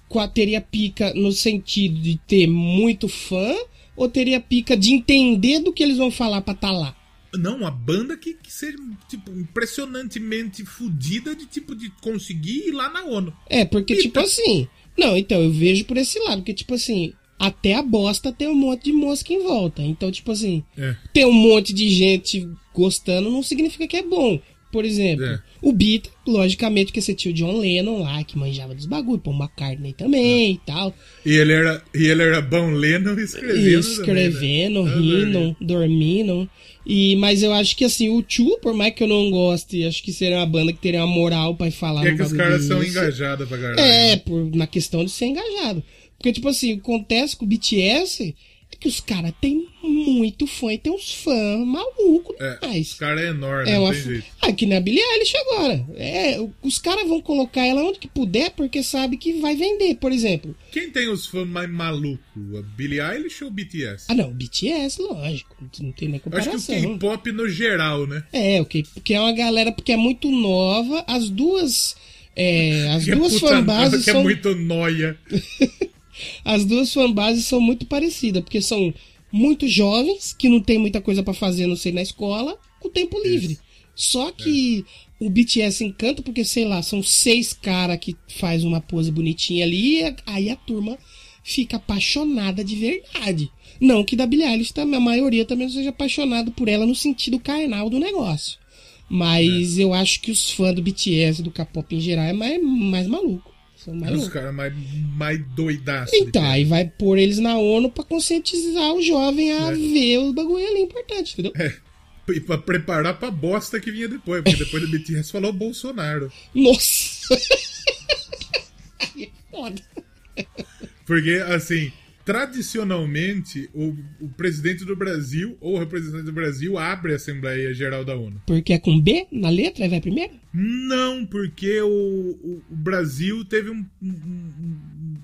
qual teria pica no sentido de ter muito fã ou teria pica de entender do que eles vão falar pra tá lá? Não, uma banda que, que seja, tipo, impressionantemente fodida de, tipo, de conseguir ir lá na ONU. É, porque tipo assim, não, então eu vejo por esse lado, porque tipo assim, até a bosta tem um monte de mosca em volta. Então, tipo assim, É. ter um monte de gente gostando não significa que é bom. Por exemplo, É. o Beat, logicamente, que você tinha o John Lennon lá, que manjava dos bagulho, pô, McCartney também e tal. E ele era, e ele era bom lendo e escrevendo. E escrevendo, também, né? rindo, dormindo. E, mas eu acho que assim, o Tchu, por mais que eu não goste, acho que seria uma banda que teria uma moral pra ir falar É um que os caras são engajados pra caralho. É, por, na questão de ser engajado. Porque, tipo assim, acontece com o BTS, que os caras têm muito fã e tem uns fãs malucos É, demais. os caras é enorme, É uma tem jeito. Ah, que nem a Billie Eilish agora. É, o- os caras vão colocar ela onde que puder porque sabe que vai vender, por exemplo. Quem tem os fãs mais malucos? A Billie Eilish ou o BTS? Ah, não, BTS, lógico. Não tem nem Eu acho que o comparação. K-pop no geral, né? É, o que porque é uma galera porque é muito nova. As duas. é, as Que é duas fanbases nova, que são. é muito noia. As duas fanbases são muito parecidas, porque são muito jovens, que não tem muita coisa pra fazer, não sei na escola, com tempo livre. Só que o BTS encanta, porque, sei lá, são seis caras que faz uma pose bonitinha ali, e aí a turma fica apaixonada de verdade. Não que da Billie Eilish a maioria também não seja apaixonado por ela no sentido carnal do negócio. Mas eu acho que os fãs do BTS, do K-pop em geral, é mais, mais maluco. São mais É os caras mais, mais doidaços. Então, aí vai pôr eles na ONU pra conscientizar o jovem a É. ver o bagulho ali importante, entendeu? E pra preparar pra bosta que vinha depois, porque depois do BTS falou Bolsonaro. Nossa! Aí é foda. Porque, assim, tradicionalmente, o, o presidente do Brasil ou o representante do Brasil abre a Assembleia Geral da ONU. Porque é com B na letra, aí vai primeiro? Não, porque o, o, o Brasil teve um. um- um-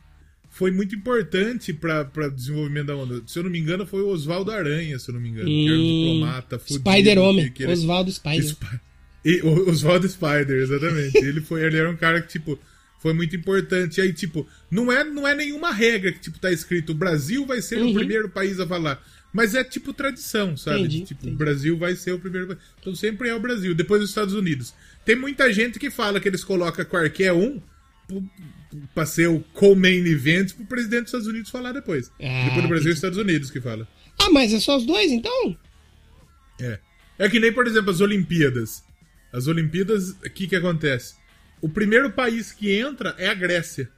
foi muito importante para o desenvolvimento da ONU. Se eu não me engano, foi o Oswaldo Aranha, se eu não me engano, que era um Hum, diplomata. Spider-Homem, ele- Oswaldo Spider. E, Oswaldo Spider, exatamente. ele, foi, ele era um cara que, tipo, foi muito importante. E aí, tipo, não é, não é nenhuma regra que, tipo, tá escrito o Brasil vai ser Uhum. o primeiro país a falar. Mas é, tipo, tradição, sabe? Entendi, tipo, entendi. o Brasil vai ser o primeiro país. Então sempre é o Brasil, depois os Estados Unidos. Tem muita gente que fala que eles colocam qualquer um pra ser o co-main event pro presidente dos Estados Unidos falar depois. Ah, depois do Brasil e Estados Unidos que fala. Ah, mas é só os dois, então? É. É que nem, por exemplo, as Olimpíadas. As Olimpíadas, o que que acontece? O primeiro país que entra é a Grécia.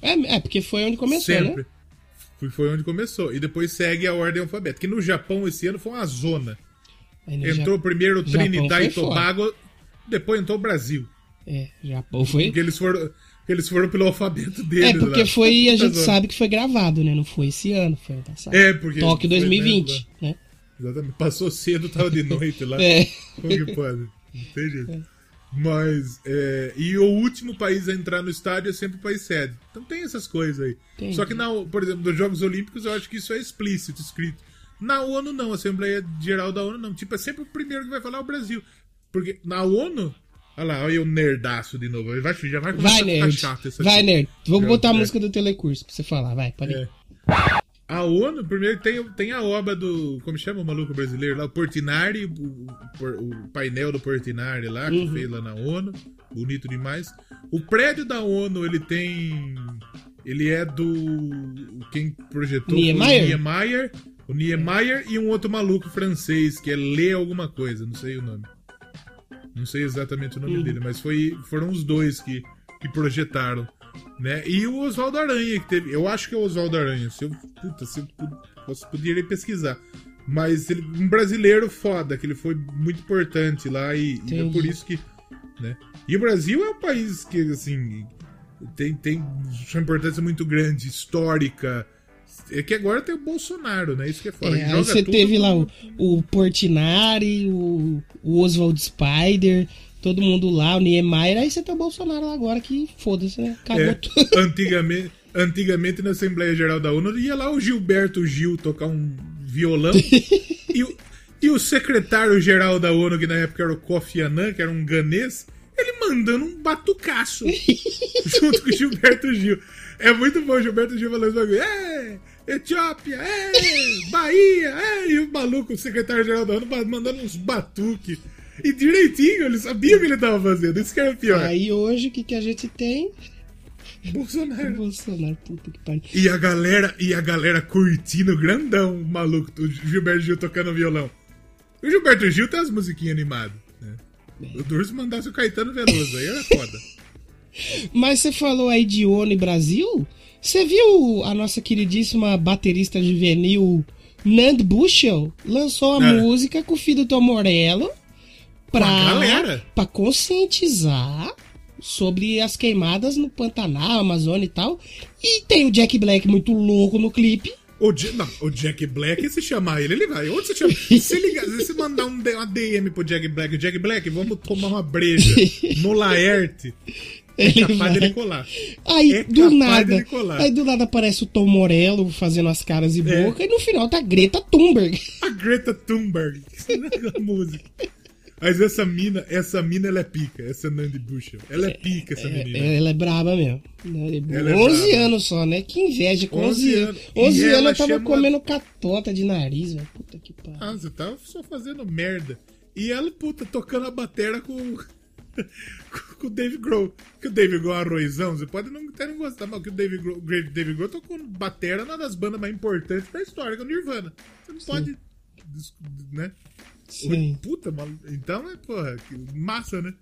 É, é porque foi onde começou, sempre. né? Foi- Foi onde começou. E depois segue a ordem alfabética. Que no Japão esse ano foi uma zona. Entrou Ja- primeiro Trinidad e Tobago, depois entrou o Brasil. É, Japão foi. Porque eles foram, eles foram pelo alfabeto deles. É, porque lá. foi, a gente sabe que foi gravado, né? Não foi esse ano, foi ano passado. É, porque. Tóquio foi, 2020, né? Exatamente. Passou cedo, tava de noite lá. É. Como que pode? Não tem jeito. Mas, é, e o último país a entrar no estádio é sempre o país sede. Então tem essas coisas aí. Entendi. Só que, na, por exemplo, nos Jogos Olímpicos eu acho que isso é explícito, escrito. Na ONU não, a Assembleia Geral da ONU não. Tipo, é sempre o primeiro que vai falar o Brasil. Porque na ONU. Olha lá, olha o nerdaço de novo. Vai, já vai começar Vai, a ficar nerd. chato isso Vai, aqui. nerd. Vamos É, botar a é. música do telecurso pra você falar, vai, pode ir. É. A ONU, primeiro tem, tem a obra do. Como chama o maluco brasileiro lá? O Portinari, o, o- painel do Portinari lá, que Uhum. fez lá na ONU. Bonito demais. O prédio da ONU, ele tem. Ele é do. Quem projetou Niemeyer? o Niemeyer. O Niemeyer e um outro maluco francês, que é Lê alguma coisa, não sei o nome. Não sei exatamente o nome Uhum. dele, mas foi, foram os dois que, que projetaram. Né? E o Oswaldo Aranha, que teve. Eu acho que é o Oswaldo Aranha. Se eu, puta, se eu poderia pesquisar. Mas ele, um brasileiro foda, que ele foi muito importante lá e, e é por isso que. Né? E o Brasil é um país que, assim, tem, tem uma importância muito grande, histórica. É que agora tem o Bolsonaro, né? Isso que é foda. É, aí você tudo teve lá o, o Portinari, o, o Oswald Spider, todo mundo lá, o Niemeyer, aí você tem o Bolsonaro lá agora que foda-se, né? Cagou É, tudo. antigamente, antigamente na Assembleia Geral da ONU ia lá o Gilberto Gil tocar um violão e, o, e o secretário-geral da ONU, que na época era o Kofi Annan, que era um ganês, ele mandando um batucaço junto com o Gilberto Gil. É muito bom o Gilberto Gil falando bagulho. É, Etiópia, é, Bahia, é, e o maluco, o secretário-geral da ONU, mandando uns batuques. E direitinho, ele sabia o que ele tava fazendo. Isso que era pior. Aí hoje o que, que a gente tem? Bolsonaro. Bolsonaro, puta que pariu. E a galera, e a galera curtindo grandão, o maluco, o Gilberto Gil tocando violão. O Gilberto Gil tem as musiquinhas animadas. Né? O Durso mandasse o Caetano Veloso, aí era foda. Mas você falou aí de ONU e Brasil? Você viu a nossa queridíssima baterista juvenil Nand Bushel? Lançou a É. música com o filho do Tom Morello pra, galera? pra conscientizar sobre as queimadas no Pantanal, Amazônia e tal. E tem o Jack Black muito louco no clipe. O, não, o Jack Black, se chamar ele, ele vai. Onde você chama? Se, ligar, se mandar um, uma DM pro Jack Black, Jack Black, vamos tomar uma breja no Laerte, é Ele capaz vai. dele colar. Aí, É do nada. Aí do nada aparece o Tom Morello fazendo as caras e É. boca, e no final tá a Greta Thunberg. A Greta Thunberg. a música. Mas essa mina, essa mina, ela é pica. Essa Nandy Bushel. Ela é pica, essa menina. É, ela é braba mesmo. Ela é 11 braba. anos só, né? Que inveja. Com 11, 11 anos. anos. 11 E anos eu tava chama- comendo catota de nariz, velho. Puta que pariu. Ah, você tá só fazendo merda. E ela, puta, tocando a batera com. com o Dave Grohl. Que o Dave Grohl é um arrozão, você pode não, até não gostar, mas que o Dave Grohl, Dave Grohl tocou batera numa das bandas mais importantes da história, que é o Nirvana. Você não pode. dis- né? Sim. Puta, mano. Então é, porra, que massa, né?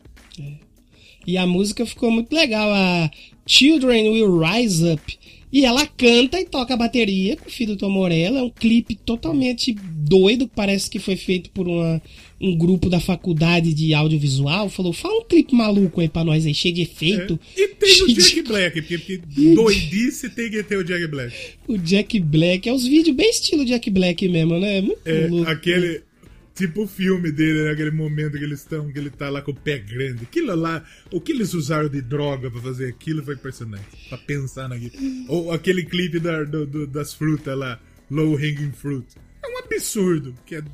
E a música ficou muito legal. A Children Will Rise Up. E ela canta e toca a bateria com o filho do Tom Morello. É um clipe totalmente doido, que parece que foi feito por uma, um grupo da faculdade de audiovisual. Falou, fala um clipe maluco aí pra nós aí, cheio de efeito. É. E tem o Jack de- Black, porque, porque doidice tem que ter o Jack Black. O Jack Black. É os vídeos bem estilo Jack Black mesmo, né? Muito É, louco. aquele. Tipo o filme dele, né? aquele momento que eles estão, que ele tá lá com o pé grande. Aquilo lá, o que eles usaram de droga pra fazer aquilo foi impressionante. Pra pensar naquilo. Ou aquele clipe da- do- do- das frutas lá, Low Hanging Fruit. É um absurdo. Que é.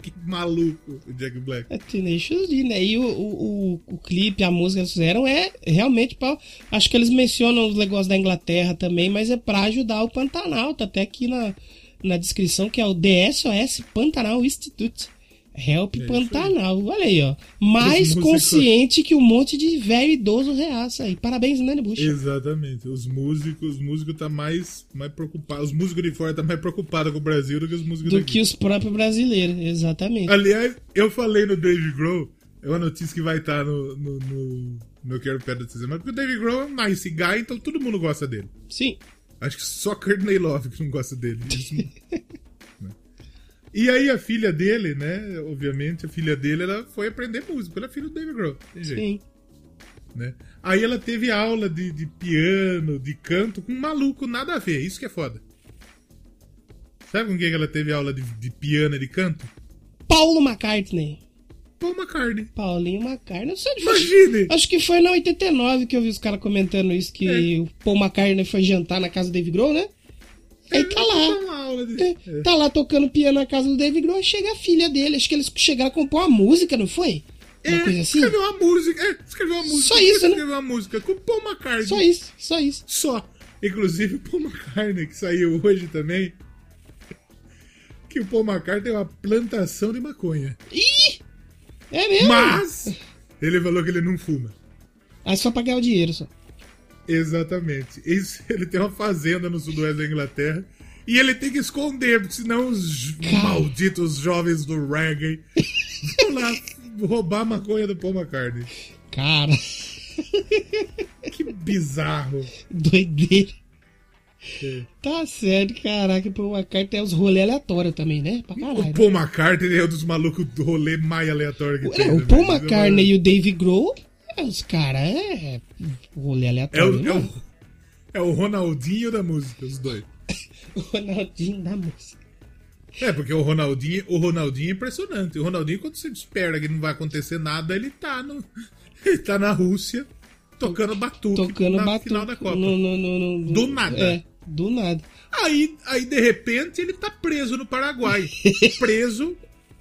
Que maluco o Jack Black. É Tenacious D, né? E o, o, o, o clipe, a música que eles fizeram é realmente pra. Acho que eles mencionam os negócios da Inglaterra também, mas é pra ajudar o Pantanal. Tá até aqui na, na descrição que é o DSOS Pantanal Institute. Help É Pantanal. Olha aí, ó. Mais músicos- consciente que um monte de velho idoso reaça aí. Parabéns, Nani Bush. Exatamente. Os músicos, os músicos tá mais, mais preocupados. Os músicos de fora tá mais preocupados com o Brasil do que os músicos Do daqui. que os próprios brasileiros, exatamente. Aliás, eu falei no Dave Grohl, é uma notícia que vai estar no, no, no, no Eu Quero Pedra dessa semana, porque o Dave Grohl é um nice guy, então todo mundo gosta dele. Sim. Acho que só Courtney Love que não gosta dele. Né? E aí a filha dele, né, obviamente, a filha dele, ela foi aprender música, ela é filha do Dave Grohl, tem jeito, Sim. né? Aí ela teve aula de, de piano, de canto, com um maluco, nada a ver, isso que é foda. Sabe com quem que ela teve aula de, de piano e de canto? Paulo McCartney. Paul McCartney. Paulinho McCartney. Não sei foi. Imagine! Acho que foi na 89 que eu vi os caras comentando isso, que É. o Paul McCartney foi jantar na casa do Dave Grohl, né? Aí tá Dá lá. de... É, é. Tá lá tocando piano na casa do Dave Grohl, aí chega a filha dele. Acho que eles chegaram a compor uma música, não foi? Uma É, coisa assim? Escreveu uma música. É, escreveu uma música. Só isso, né? Escreveu uma música com Paul McCartney. Só isso, só isso. Só. Inclusive o Paul McCartney, que saiu hoje também. Que o Paul McCartney é uma plantação de maconha. Ih! É mesmo? Mas ele falou que ele não fuma. É só pra ganhar o dinheiro, só. Exatamente. Isso, ele tem uma fazenda no sudoeste da Inglaterra. E ele tem que esconder, porque senão os Cara. malditos jovens do reggae vão lá roubar a maconha do Paul McCartney. Cara, Que bizarro. doideira. É. Tá certo, caraca. O Paul McCartney tem os rolês aleatórios também, né? Pra caralho. O Paul McCartney é um dos malucos do rolê mais aleatório que tem. É, o né, Paul velho? McCartney e o Dave Grohl, é, os caras é rolê É aleatório. o, é, né? o, é o Ronaldinho da música, os dois. o Ronaldinho da música. É, porque o Ronaldinho, o Ronaldinho é impressionante. O Ronaldinho, quando você espera que não vai acontecer nada, ele tá no. Ele tá na Rússia tocando batuque Tocando na batuque. final da Copa. No, no, no, no- Do nada. É, do nada. Aí, aí, de repente, ele tá preso no Paraguai. preso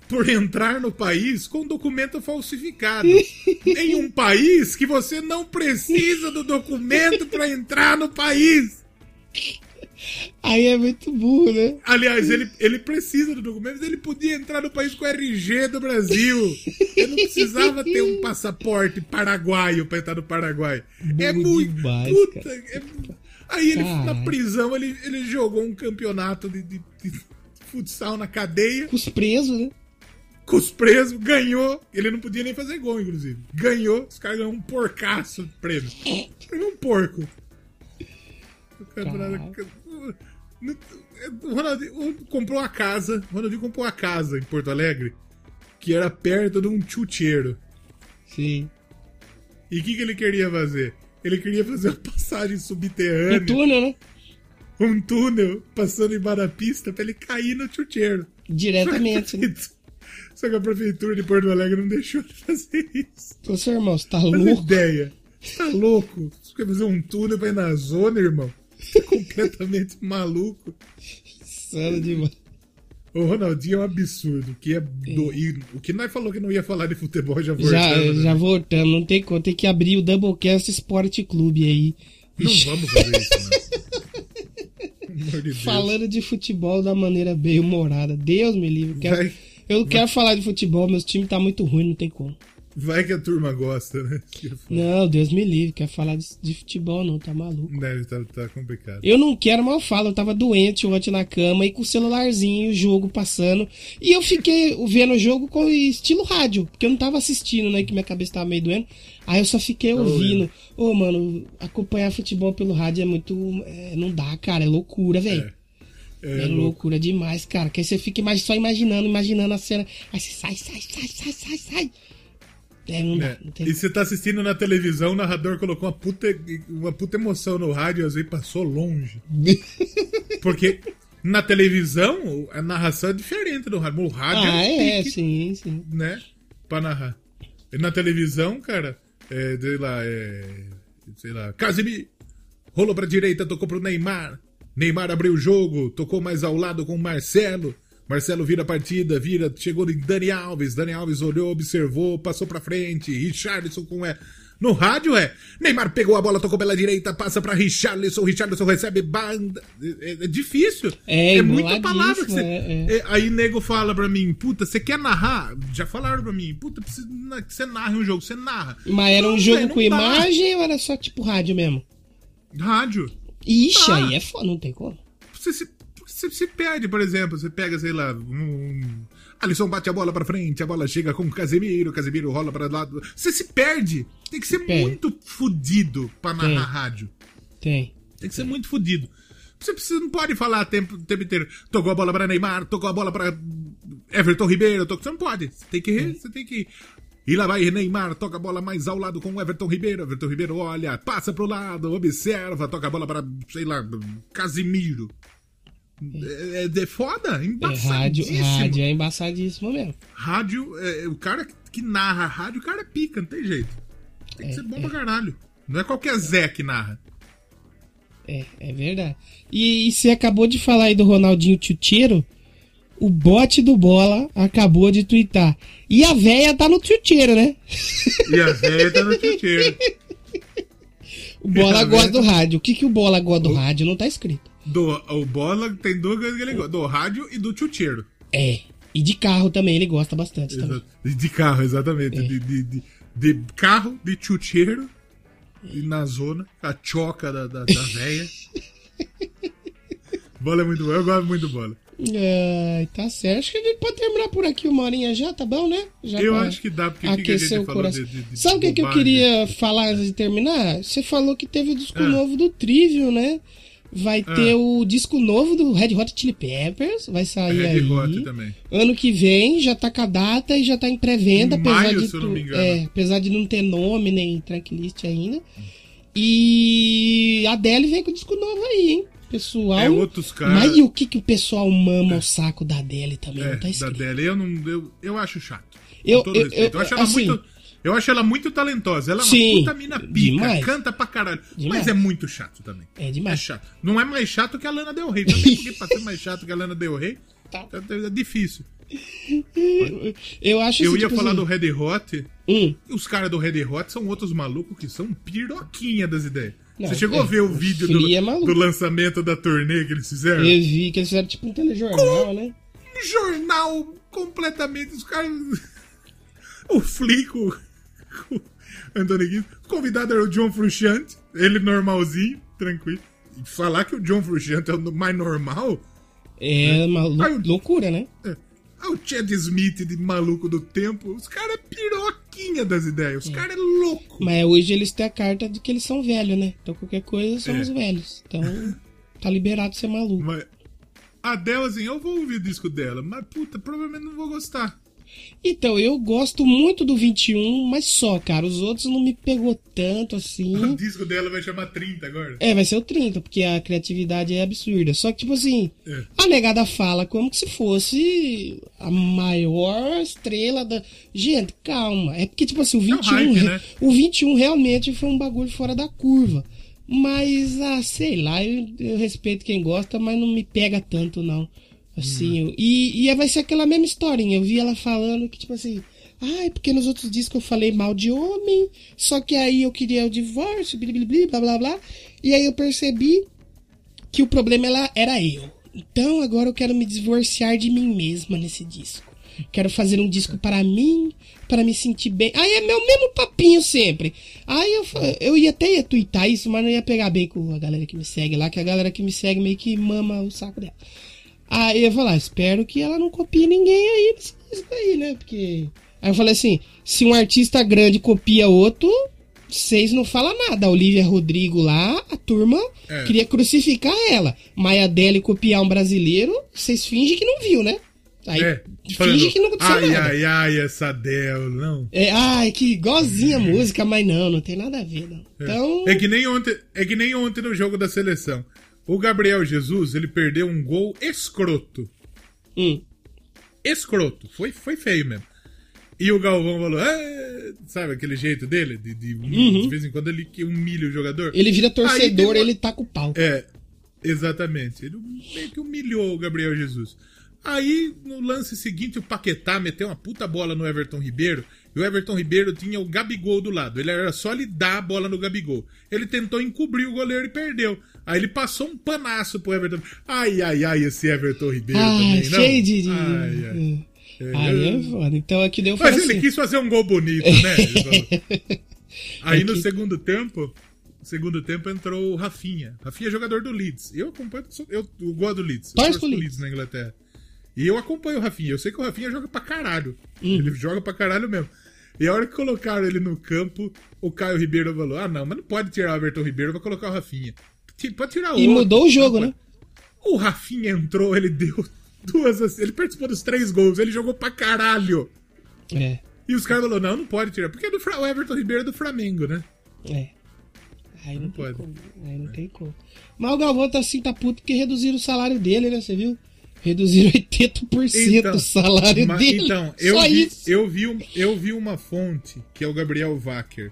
por entrar no país com documento falsificado. em um país que você não precisa do documento para entrar no país. Aí é muito burro, né? Aliás, ele, ele precisa do documento, mas ele podia entrar no país com o RG do Brasil. Ele não precisava ter um passaporte paraguaio pra entrar no Paraguai. é Burro muito. demais, puta, cara. é- aí ele, na prisão, ele, ele jogou um campeonato de, de- de futsal na cadeia, Com os presos, né? com os presos, ganhou. Ele não podia nem fazer gol, inclusive. Ganhou, os caras ganharam um porcaço de prêmio. Ganhou um porco. O campeonato. O Ronaldinho comprou uma casa. O Ronaldinho comprou uma casa em Porto Alegre que era perto de um chuteiro. Sim. E o que, que ele queria fazer? Ele queria fazer uma passagem subterrânea. No túnel, né? um túnel passando embaixo da pista pra ele cair no chuteiro. Diretamente, né? Só que a prefeitura de Porto Alegre não deixou de fazer isso. Ô, seu irmão, você tá a louco? ideia. Você tá louco? Você quer fazer um túnel pra ir na zona, irmão? Você tá completamente maluco. Insano demais. O Ronaldinho é um absurdo. Que é do... e o que nós falou que não ia falar de futebol já Já, voltando. né? já voltando, não tem como, tem que abrir o Doublecast Sport Clube aí. Não Ixi, vamos fazer isso, amor de. Falando de futebol da maneira bem humorada. Deus me livre. eu quero- Vai, eu não quero falar de futebol, meus times tá muito ruim, não tem como. Vai que a turma gosta, né? Não, Deus me livre, quer falar de, de futebol não, tá maluco. Né, tá, tá complicado. Eu não quero, mas eu falo, eu tava doente ontem na cama e com o celularzinho, o jogo passando. E eu fiquei vendo o jogo com estilo rádio, porque eu não tava assistindo, né? Que minha cabeça tava meio doendo. Aí eu só fiquei ouvindo. Ô, mano, acompanhar futebol pelo rádio é muito. é, não dá, cara, é loucura, velho. É, É, loucura demais, cara. Que aí você fica só imaginando, imaginando a cena. Aí você sai, sai, sai, sai, sai, sai. É, não dá. É, Não tem... E você tá assistindo na televisão, o narrador colocou uma puta, uma puta emoção no rádio, às vezes passou longe. Porque na televisão a narração é diferente do rádio. O rádio Ah, é, é, pique, sim, sim. né? Pra narrar. E na televisão, cara, é, sei lá, é. Sei lá, Casemiro rolou pra direita, tocou pro Neymar. Neymar abriu o jogo, tocou mais ao lado com o Marcelo. Marcelo vira a partida, vira, chegou em Dani Alves. Dani Alves olhou, observou, passou pra frente. Richarlison com é. No rádio é. Neymar pegou a bola, tocou pela direita, passa pra Richarlison. Richarlison recebe banda. É, é difícil. É, muita emboladíssimo, palavra que você. é, é. É, Aí nego fala pra mim, puta, você quer narrar? Já falaram pra mim, puta, precisa que você narre um jogo, você narra. Mas era um Não, jogo não com dá. imagem ou era só tipo rádio mesmo? Rádio. Ixi, Ah. aí é foda, não tem como. Você se, você se perde, por exemplo, você pega, sei lá, um. Alisson bate a bola pra frente, a bola chega com o Casemiro, o Casemiro rola pra lado. Você se perde. Tem que ser perde. muito fudido pra narrar Tem. rádio. Tem. Tem que ser muito fudido. Você precisa, não pode falar o tempo, tempo inteiro. Tocou a bola pra Neymar, tocou a bola pra Everton Ribeiro. Tocou... Você não pode. Você tem que. re- Você tem que. E lá vai Neymar, toca a bola mais ao lado com o Everton Ribeiro. Everton Ribeiro olha, passa pro lado, observa, toca a bola para, sei lá, Casimiro. É, é, é foda, É, rádio, embaçadíssimo. rádio é embaçadíssimo mesmo. Rádio, é, o cara que narra rádio, o cara é pica, não tem jeito. Tem que ser bom pra caralho. Não é qualquer Zé que narra. É, é verdade. E, e você acabou de falar aí do Ronaldinho Tchutcheiro. O bote do bola acabou de twittar. E a véia tá no tchutcheiro, né? E a velha tá no chuteiro. O bola gosta véia do rádio. O que, que o bola gosta do rádio? Não tá escrito. Do, o Bola tem duas coisas que ele gosta: do rádio e do chuteiro. É. E de carro também, ele gosta bastante também. De carro, exatamente. De, de, de, de carro, de chuteiro. E na zona, a choca da, da, da véia. bola é muito boa, eu gosto muito do bola. Ai, tá certo. Acho que a gente pode terminar por aqui uma horinha já, tá bom, né? Já Eu acho que dá, porque aquecer o coração. de, de, Sabe o que, que eu queria falar antes de terminar? Você falou que teve o disco Ah. novo do Trivial, né? Vai Ah. ter o disco novo do Red Hot Chili Peppers, vai sair Red aí. Hot também. Ano que vem já tá com a data e já tá em pré-venda, Em apesar maio, de se eu não tu- me engano. é, apesar de não ter nome nem tracklist ainda. E a Adele vem com o disco novo aí, hein? Pessoal. É, outros caras. Mas e o que, que o pessoal mama o saco da Adele também? É, não tá da escrito. Adele, eu não. Eu, eu acho chato. Eu- eu- eu- Eu, acho ela assim- muito. Eu acho ela muito talentosa. Ela é uma Sim, puta mina pica, demais. canta pra caralho. Demais. Mas é muito chato também. É É demais. chato. Não é mais chato que a Lana Del Rey também, porque pra ser mais chato que a Lana Del Rey, Tá. é, é difícil. Eu acho Eu ia tipo falar assim, do Red Hot, hum, os caras do Red Hot são outros malucos que são piroquinha das ideias. Não, Você chegou é, a ver o vídeo do, é do lançamento da turnê que eles fizeram? eu vi que eles fizeram tipo um telejornal, né? Um jornal completamente. Os caras. O Flico. O Antônio Guido. O convidado era o John Frusciante. Ele normalzinho, tranquilo. E falar que o John Frusciante é o mais normal. É uma lou- Aí loucura, né? É. Ah, o Chad Smith de maluco do tempo. Os caras é piroquinha das ideias. Os caras é louco. Mas hoje eles têm a carta de que eles são velhos, né? Então qualquer coisa somos É. velhos. Então tá liberado ser maluco. Mas. A Adele, assim, eu vou ouvir o disco dela, mas puta, provavelmente não vou gostar. Então, eu gosto muito do 21, mas só, cara. Os outros não me pegou tanto assim. O disco dela vai chamar 30 agora. É, vai ser o 30, porque a criatividade é absurda. Só que, tipo assim, É. a negada fala como se fosse a maior estrela da. Gente, calma. É porque, tipo assim, o É um 21. hype, re- né? O 21 realmente foi um bagulho fora da curva. Mas, ah, sei lá, eu, eu respeito quem gosta, mas não me pega tanto, não. Assim, Hum. e, e vai ser aquela mesma historinha. Eu vi ela falando que, tipo assim, ai, porque nos outros discos eu falei mal de homem, só que aí eu queria o divórcio, blá blá blá. E aí eu percebi que o problema ela, era eu. Então agora eu quero me divorciar de mim mesma nesse disco. Quero fazer um disco para mim, para me sentir bem. Aí é meu mesmo papinho sempre. Aí eu, eu ia até ia twittar isso, mas não ia pegar bem com a galera que me segue lá, que a galera que me segue meio que mama o saco dela. Aí eu ia falar, espero que ela não copie ninguém aí nesse disco aí, né? Porque. Aí eu falei assim: se um artista grande copia outro, vocês não falam nada. A Olivia Rodrigo lá, a turma É. queria crucificar ela. Maia Deli copiar um brasileiro, vocês fingem que não viu, né? Aí É. finge Falando, que não aconteceu ai, nada. ai, ai, essa Del, não. É, ai, que igualzinha a música, mas não, não tem nada a ver, não. Então. É que nem ontem, é que nem ontem no jogo da seleção. O Gabriel Jesus, ele perdeu um gol escroto. hum, Escroto. Foi, foi feio mesmo. E o Galvão falou, "É", sabe aquele jeito dele? De, de, de vez em quando ele humilha o jogador. ele vira Aí torcedor, uma- ele tá com o pau. É, exatamente. Ele meio que humilhou o Gabriel Jesus. Aí, no lance seguinte, o Paquetá meteu uma puta bola no Everton Ribeiro. E o Everton Ribeiro tinha o Gabigol do lado. Ele era só ele dar a bola no Gabigol. Ele tentou encobrir o goleiro e perdeu. Aí ele passou um panaço pro Everton. Ai, ai, ai, esse Everton Ribeiro Ah, também, não? cheio de. de- Ai, ai. Aí é foda. Então aqui deu Mas ele assim. quis fazer um gol bonito, né? Ele falou. Aí É no que- segundo tempo, segundo tempo entrou o Rafinha. Rafinha é jogador do Leeds. Eu acompanho, eu, eu gosto do Leeds. Eu pro Leeds. Leeds na Inglaterra. E eu acompanho o Rafinha. Eu sei que o Rafinha joga pra caralho. Uhum. Ele joga pra caralho mesmo. E a hora que colocaram ele no campo, o Caio Ribeiro falou: Ah, não, mas não pode tirar o Everton Ribeiro, vai colocar o Rafinha. Pode tirar outro. E mudou o jogo, né? O Rafinha entrou, ele deu duas. Ele participou dos três gols, ele jogou pra caralho. É, E os caras falaram, não, não pode tirar. Porque é do o Everton Ribeiro é do Flamengo, né? é. Aí não, Não tem pode. como. Aí não tem como. Mas o Galvão tá assim, tá puto porque reduziram o salário dele, né? Você viu? Reduziram 80% o salário dele. então, eu Só vi, isso. eu, vi, um- eu vi uma fonte, que é o Gabriel Wacker,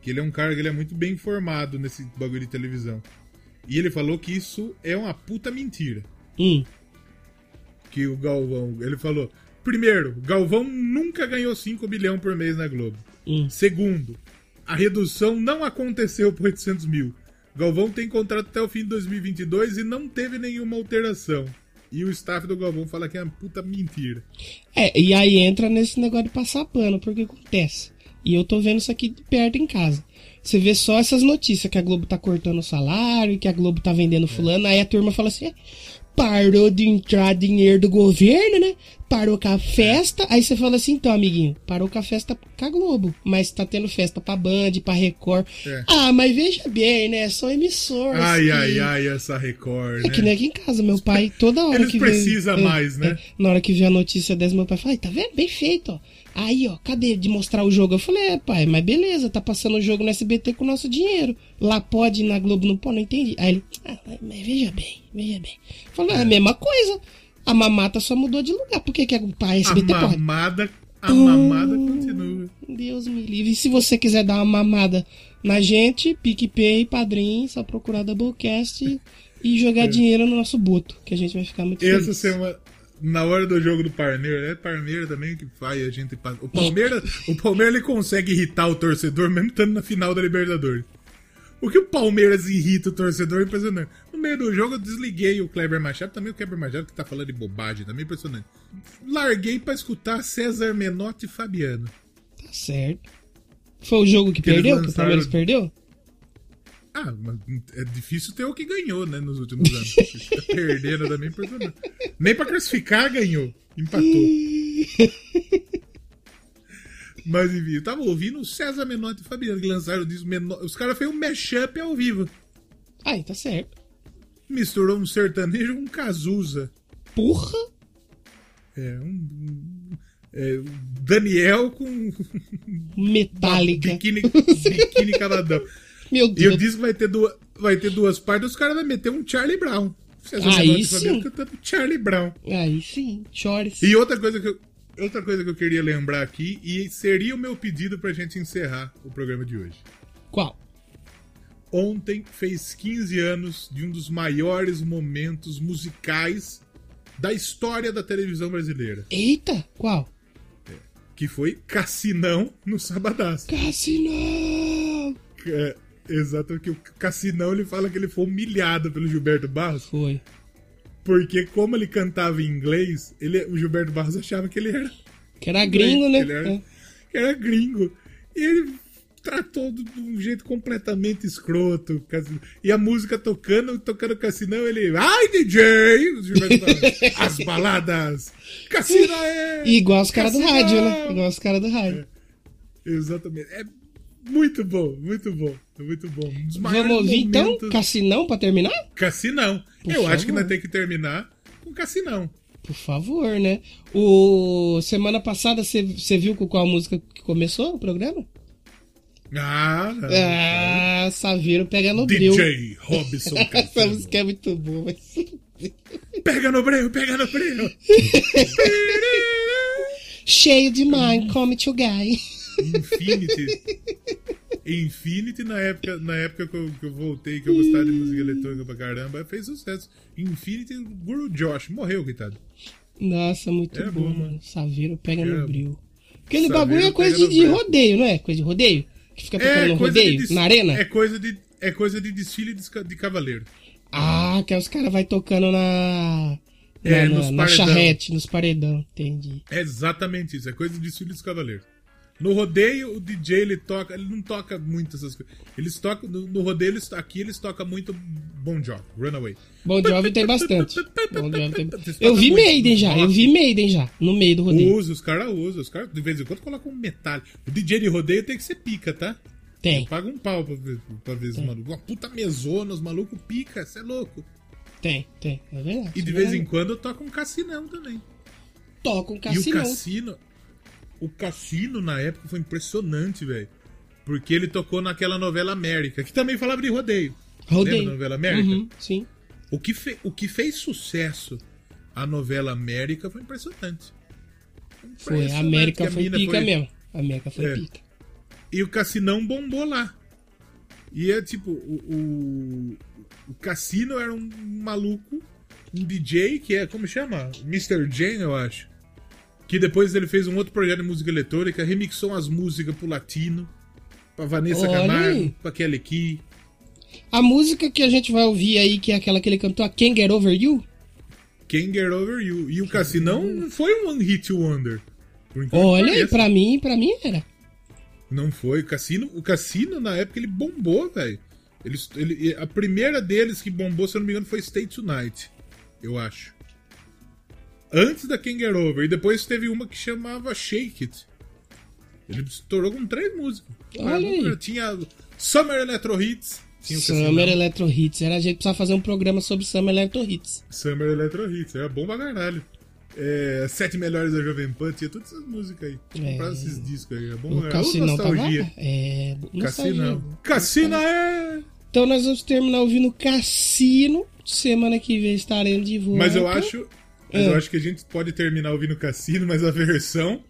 que ele é um cara que ele é muito bem informado nesse bagulho de televisão. E ele falou que isso é uma puta mentira. Hum, Que o Galvão, ele falou, primeiro, Galvão nunca ganhou 5 bilhão por mês na Globo. hum. Segundo, a redução não aconteceu por 800 mil. Galvão tem contrato até o fim de 2022 e não teve nenhuma alteração. E o staff do Galvão fala que é uma puta mentira. É, e aí entra nesse negócio de passar pano, porque acontece. E eu tô vendo isso aqui de perto em casa. Você vê só essas notícias que a Globo tá cortando o salário, que a Globo tá vendendo fulano, aí a turma fala assim: "É, parou de entrar dinheiro do governo, né? Parou com a festa. Aí você fala assim, então, amiguinho, parou com a festa com a Globo. Mas tá tendo festa pra Band, pra Record. É. Ah, mas veja bem, né? São emissoras. Ai, que- ai, ai, essa Record, é que né? nem aqui em casa, meu pai, toda hora Eles que vê- precisam é, mais, né? é, na hora que vê a notícia dessa, meu pai fala, "Ai, tá vendo? Bem feito, ó. Aí, ó, cadê de mostrar o jogo? Eu falei, é, pai, mas beleza, tá passando o jogo no SBT com o nosso dinheiro. Lá pode, na Globo não pode, não entendi. Aí ele, ah, mas, veja bem, veja bem. Eu falei, é a mesma coisa. A mamata só mudou de lugar. Por que, que a a A SBT pode? mamada, a mamada continua. Deus me livre. E se você quiser dar uma mamada na gente, PicPay, Padrim, só procurar Doublecast e jogar dinheiro no nosso boto, que a gente vai ficar muito feliz. Essa semana, na hora do jogo do Palmeiras, é Palmeiras também que faz a gente. O Palmeiras, o Palmeiras ele consegue irritar o torcedor mesmo estando na final da Libertadores. O que o Palmeiras irrita o torcedor é impressionante. No meio do jogo eu desliguei o Kleber Machado, também o Kleber Machado que tá falando de bobagem, também impressionante. Larguei pra escutar César Menotti e Fabiano. Tá certo. Foi o jogo que, Que perdeu? Que o lançaram- Palmeiras perdeu? Ah, mas é difícil ter o que ganhou, né, nos últimos anos. Tá perdendo também, impressionante. Nem pra classificar ganhou. Empatou. Mas enfim, eu tava ouvindo o César Menotti e Fabiano que lançaram disso. Os caras fez um mashup ao vivo. Aí, tá certo. Misturou um sertanejo com um Cazuza. Porra! É, um, um- É, Daniel com Metálica. biquíni, biquíni cavadão. Meu E o Deus. disco vai ter duas, vai ter duas partes, os caras vão meter um Charlie Brown. Vocês Aí sim. cantando Charlie Brown. Aí sim, chores. E outra coisa que eu, outra coisa que eu queria lembrar aqui, e seria o meu pedido pra gente encerrar o programa de hoje. Qual? Ontem fez 15 anos de um dos maiores momentos musicais da história da televisão brasileira, Eita, qual? que foi Cassinão no Sabadaço. Cassinão! É, exato, que o Cassinão ele fala que ele foi humilhado pelo Gilberto Barros, Foi. porque como ele cantava em inglês, ele, o Gilberto Barros achava que ele era Que era gringo, né? Ele era, É. que era gringo. E ele tratou de um jeito completamente escroto. E a música tocando, tocando Cassinão, ele. Ai, DJ! As baladas! Cassina é! Igual os caras do rádio, né? Igual os caras do rádio. Exatamente. É muito bom, muito bom. É muito bom. Um Vamos ouvir então Cassinão pra terminar? Cassinão. Por Eu acho que favor. nós temos que terminar com Cassinão. Por favor, né? O semana passada você viu com qual música que começou o programa? Ah, não. Ah, Saveiro pega no bril. DJ Robson Essa música é muito boa, mas... Pega no breu, pega no breu. Cheio de mine, come to guy. Infinity. Infinity, na época, na época que, eu, que eu voltei, que eu gostava de música eletrônica pra caramba, fez sucesso. Infinity, Guru Josh, morreu, coitado. Nossa, muito Era bom, bom, mano. Saveiro pega Era no bom. bril. Aquele Saveiro bagulho é coisa de, de rodeio, não é? Coisa de rodeio? Que fica tocando no rodeio? des- Na arena? É coisa de, é coisa de desfile de, de cavaleiro. Ah, que os caras vai tocando na. Na, É, na- nos na paredão. charrete, nos paredão. Entendi. É exatamente isso, é coisa de desfile dos cavaleiros. No rodeio, o DJ ele toca, ele não toca muito essas coisas. Eles tocam, no, no rodeio, eles, aqui eles tocam muito Bon Jovi, Runaway. Bom Jovi tem bastante. Bon Jovi tem... Eu vi muito Maiden já, eu vi Maiden já, no meio do rodeio. Usa, os caras usam, os caras de vez em quando colocam um metal. O DJ de rodeio tem que ser pica, tá? Tem, Paga um pau pra ver, pra ver os malucos. Uma puta mesona, os malucos pica, cê é louco. tem, tem. É verdade. E de vez em quando toca um cassinão também. Toca um E o cassino. O cassino na época foi impressionante, velho. Porque ele tocou naquela novela América, que também falava de rodeio. Lembra Rodeio. da novela América? Uhum, sim. O, que fe- o que fez sucesso a novela América foi impressionante. Foi, a Impressionante América a foi pica mesmo. A América foi É. pica. E o Cassinão bombou lá. E é tipo, o, o, o Cassino era um maluco, um DJ que é, como chama? Mr. Jane, eu acho. Que depois ele fez um outro projeto de música eletrônica, remixou as músicas pro latino, pra Vanessa Olha Camargo, pra Kelly Key. A música que a gente vai ouvir aí, que é aquela que ele cantou, a Can't Get Over You. Can't Get Over You. E o Cassinão não foi um One Hit Wonder. Olha aí, pra mim, pra mim era. Não foi. O Cassino, o Cassino na época, ele bombou, velho. Eles- Ele, a primeira deles que bombou, se eu não me engano, foi Stay Tonight. Eu acho. Antes da King Get Over. E depois teve uma que chamava Shake It. Ele estourou com três músicas. Olha aí. Tinha Summer Electro Hits. Tinha Summer. Electro Hits. Era a gente precisava fazer um programa sobre Summer Electro Hits. Summer Electro Hits. Era bom pra caralho. É, Sete Melhores da Jovem Pan. Tinha todas essas músicas aí. É. Comprava esses discos aí. É bom O Cassinão tava nostalgia. lá. É. Cassina é... Então nós vamos terminar ouvindo Cassino. Semana que vem estaremos de volta. Mas eu acho. Mas É. eu acho que a gente pode terminar ouvindo Cassino, mas a versão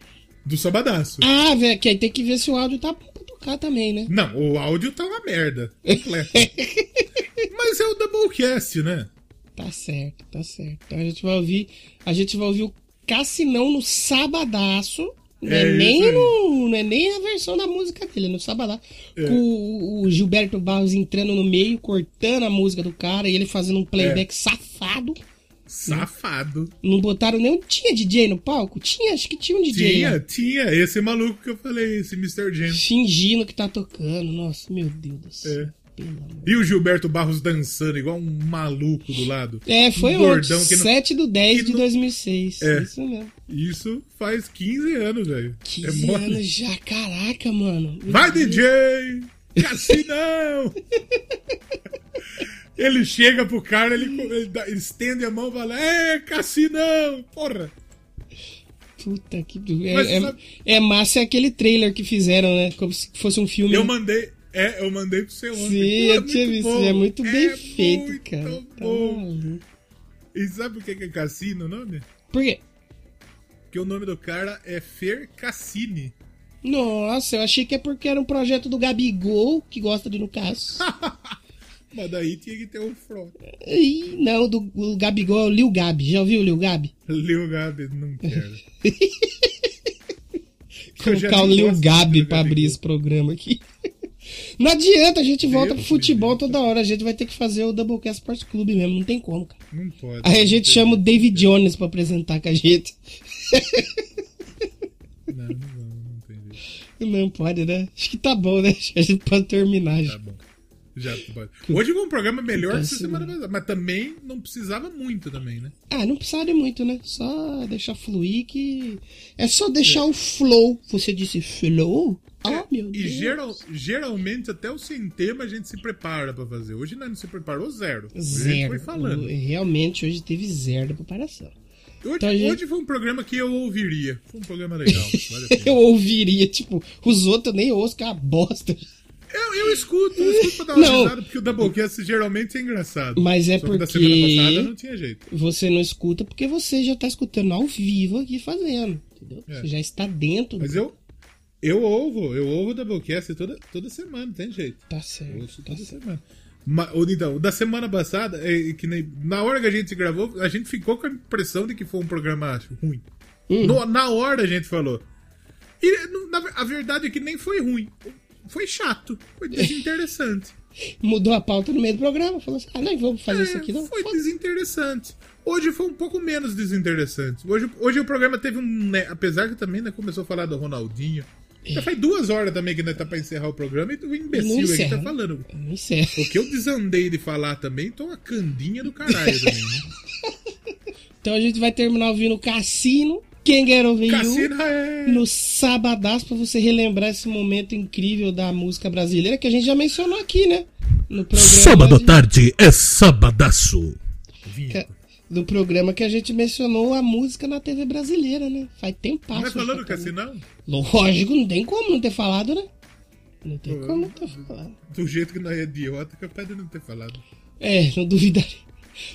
do Sabadaço. Ah, velho, que aí tem que ver se o áudio tá bom pra tocar também, né? Não, o áudio tá uma merda. Completo. mas é o Doublecast, né? Tá certo, tá certo. Então a gente vai ouvir. A gente vai ouvir o Cassinão no Sabadaço. Não é, É nem no, não é nem a versão da música dele, é no Sabadaço. É. Com o, o Gilberto Barros entrando no meio, cortando a música do cara e ele fazendo um playback safado. Safado. Não botaram nem. Tinha DJ no palco? Tinha, acho que tinha um DJ. Tinha, né? tinha. Esse maluco que eu falei, esse Mr. James. Fingindo que tá tocando. Nossa, meu Deus do céu. É. E o Gilberto Barros dançando igual um maluco do lado. É, foi um gordão que não... 7 do 10 que de não- 2006. É. Isso mesmo. Isso faz 15 anos, velho. 15 É mole. anos já, caraca, mano. Meu Vai, Deus. DJ! Cassinão! ele chega pro cara, ele, ele dá- ele estende a mão e fala: É, Cassinão! Porra! Puta que. É, Mas é, sabe- é massa é aquele trailer que fizeram, né? Como se fosse um filme. Eu mandei. É, eu mandei pro seu ontem. Sim, Pô, é eu tinha visto. bom. É muito bem É feito, muito cara. Tá bom. E sabe por que é Cassino o nome? Por quê? Porque o nome do cara é Fer Cassini. Nossa, eu achei que é porque era um projeto do Gabigol, que gosta de caso. Mas daí tinha que ter um front. Ih, não, do, o Gabigol é o Lil Gabi. Já ouviu o Lil Gabi? Lil Gabi, não quero. Colocar o Lil Gabi pra abrir esse programa aqui. Não adianta, a gente volta Deus pro futebol livre. toda hora. A gente vai ter que fazer o Doublecast Sports Clube mesmo, não tem como, cara. Não pode. Aí a gente chama o David Jones pra apresentar com a gente. Não, não, não, tem jeito. Não pode, né? Acho que tá bom, né? Acho que a gente pode terminar já. Tá bom. Já pode. Hoje foi um programa melhor que semana passada. Mas também não precisava muito também, né? Ah, não precisa de muito, né? Só deixar fluir que. É só deixar o flow. Você disse flow? Ah, meu É, e Deus. geral, geralmente até o sem tema a gente se prepara pra fazer. Hoje não se preparou zero. Zero. foi falando. Realmente hoje teve zero de preparação. Hoje, Então gente- hoje foi um programa que eu ouviria. Foi um programa legal. Eu ouviria, tipo, os outros nem ouço, que é uma bosta. Eu, eu escuto, eu escuto pra dar uma Não. risada, porque o Doublecast geralmente é engraçado. Mas é Só que da porque- semana passada não tinha jeito. Você não escuta porque você já tá escutando ao vivo aqui fazendo. Entendeu? É. Você já está dentro. Mas do- eu, eu ouvo, eu ouvo o Doublecast toda, toda semana, não tem jeito. Tá Eu certo. ouço Tá toda certo. semana. Ma- ou então, da semana passada, é que nem, na hora que a gente gravou, a gente ficou com a impressão de que foi um programa ruim. Hum. No- na hora a gente falou. E na, a verdade é que nem foi ruim. Foi chato. Foi desinteressante. Mudou a pauta no meio do programa. Falou assim: ah, não, vamos fazer isso É, aqui não. Foi Foda-se. desinteressante. Hoje foi um pouco menos desinteressante. Hoje, hoje o programa teve um. né, apesar que também né, começou a falar do Ronaldinho. Já faz duas horas também que nós tá pra encerrar o programa e o imbecil aqui encerra, tá falando. Não sei. O que eu desandei de falar também, tô uma candinha do caralho também, né? Então a gente vai terminar ouvindo Cassino. Quem quer ouvir Cassino é. no sabadaço pra você relembrar esse momento incrível da música brasileira que a gente já mencionou aqui, né? No programa. Sábado à de- tarde é sabadaço. que- No programa que a gente mencionou a música na TV brasileira, né? Faz tempo Não é passo. falando Cassinão? Lógico, não tem como não ter falado, né? Não tem como não ter falado. Do jeito que nós é idiota, capaz de não ter falado. É, não duvidaria.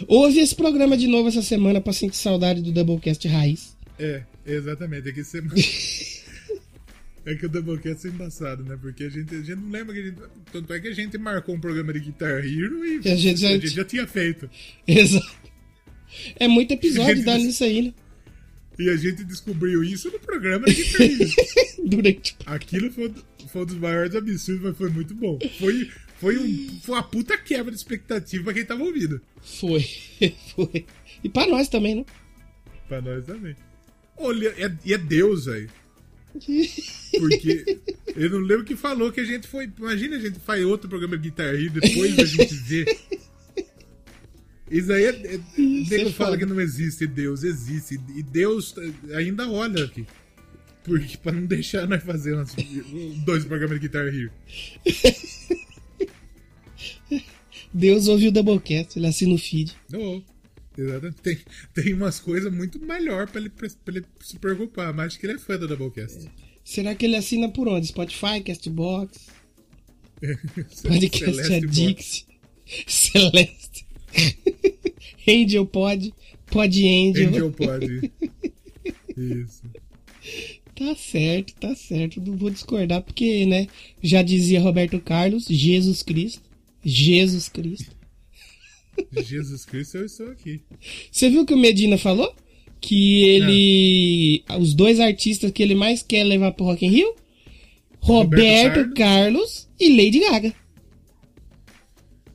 Ouve esse programa de novo essa semana pra sentir saudade do Doublecast Raiz. É, exatamente. É que você. É que o Doublecast é embaçado, né? Porque a gente, a gente não lembra que a gente. Tanto é que a gente marcou um programa de Guitar Hero e E a gente já- já tinha feito. Exato. É muito episódio Gente, dá isso- nisso aí, né? E a gente descobriu isso no programa de Guitar Hero. Durante. Aquilo foi, foi um dos maiores absurdos, mas foi muito bom. Foi, foi, um, foi uma puta quebra de expectativa pra quem tava ouvindo. Foi. Foi. E pra nós também, né? Pra nós também. Olha, é, e é Deus, velho. Porque eu não lembro que falou que a gente foi. Imagina a gente faz outro programa de Guitar Hero depois a gente vê. Isso aí é. é é nego fala foda. que não existe Deus, existe. E Deus ainda olha aqui. Porque pra não deixar nós fazer umas- dois programas de Guitar Hero. Deus ouviu o Doublecast, ele assina o feed. Não. Exatamente. Tem, tem umas coisas muito melhor pra ele, pra ele se preocupar. Mas acho que ele é fã do Doublecast. Será que ele assina por onde? Spotify, Castbox, Podcast Celeste Addict, Celeste, Angel Pod, Pod Angel. Angel pode. Isso. Tá certo, tá certo. Não vou discordar, porque, né? Já dizia Roberto Carlos, Jesus Cristo. Jesus Cristo. Jesus Cristo, eu estou aqui. Você viu que o Medina falou? Que ele. Os dois artistas que ele mais quer levar pro Rock in Rio? Roberto, Roberto Carlos e Lady Gaga.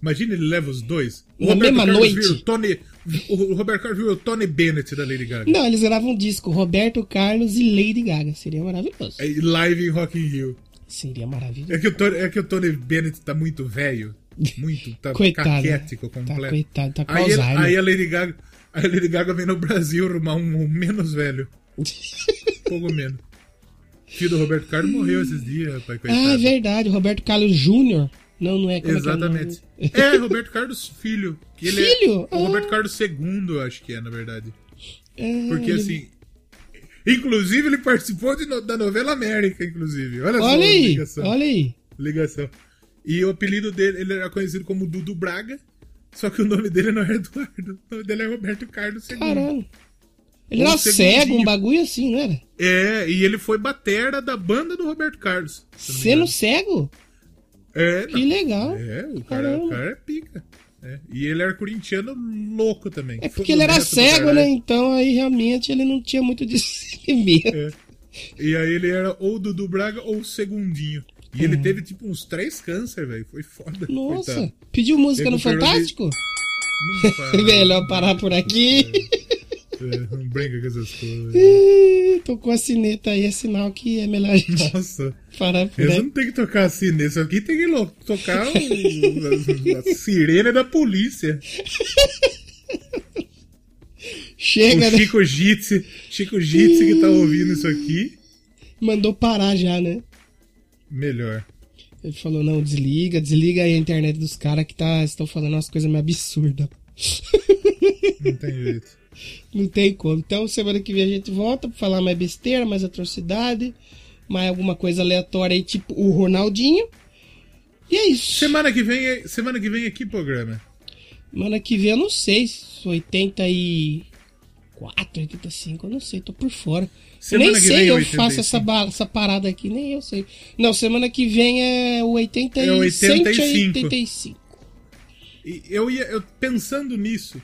Imagina ele leva os dois. O Na mesma Carlos noite. vira o Tony. O Roberto Carlos viu o Tony Bennett da Lady Gaga. Não, eles gravam um disco, Roberto Carlos e Lady Gaga. Seria maravilhoso. É, Live em Rock in Rio. Seria maravilhoso. É que o Tony, é que o Tony Bennett tá muito velho. Muito. Tá Coitado. caquético Tá, completo. coitado, tá com aí, Alzheimer. aí a Lady Gaga. A Lady Gaga vem no Brasil arrumar um, um menos velho. Pouco menos. Filho do Roberto Carlos morreu esses dias, rapaz. Coitado. ah, é verdade, Roberto Carlos Júnior. Não, não é como é que é? Exatamente. É, Roberto Carlos Filho. É- Filho? Roberto Ah. Carlos II, acho que é, na verdade. É, Porque ele- assim. Inclusive, ele participou de da novela América, inclusive. Olha, só Olha a aí, ligação. olha aí. ligação. E o apelido dele, ele era conhecido como Dudu Braga, só que o nome dele não é Eduardo. O nome dele é Roberto Carlos II. Caralho. Ele era segundinho. cego, um bagulho assim, não era? É, e ele foi batera da banda do Roberto Carlos. Sendo cego? É, Que legal. É, o cara, Caramba. o cara é pica. É, E ele era corintiano louco também. É porque ele era cego, né? Então aí realmente ele não tinha muito discernimento. É. E aí ele era ou Dudu Braga ou o Segundinho. E ele teve tipo uns três câncer, velho. Foi foda. Nossa, coitado. pediu música no de- Fantástico? Para. Melhor parar por aqui. É, não brinca com essas coisas. Tocou a sineta aí, é sinal que é melhor a gente Nossa. parar por aí. não tem que tocar assim nesse aqui, tem que tocar o- a, a sirene da polícia. Chega, O né? Chico Jitsi, Chico Jitsi que tá ouvindo isso aqui, Mandou parar já, né? Melhor. Ele falou, não, desliga, desliga aí a internet dos caras que tá, estão falando umas coisas meio absurdas. Não tem jeito. Não tem como. Então, semana que vem a gente volta pra falar mais besteira, mais atrocidade, mais alguma coisa aleatória aí, tipo o Ronaldinho. E é isso. Semana que vem, é- semana que vem é que programa? Semana que vem eu não sei, se 84, 85, eu não sei, tô por fora. Semana nem que sei, vem eu 85. faço essa, essa parada aqui, nem eu sei. Não, semana que vem é o 80 É o 85. 85. E eu ia, eu pensando nisso,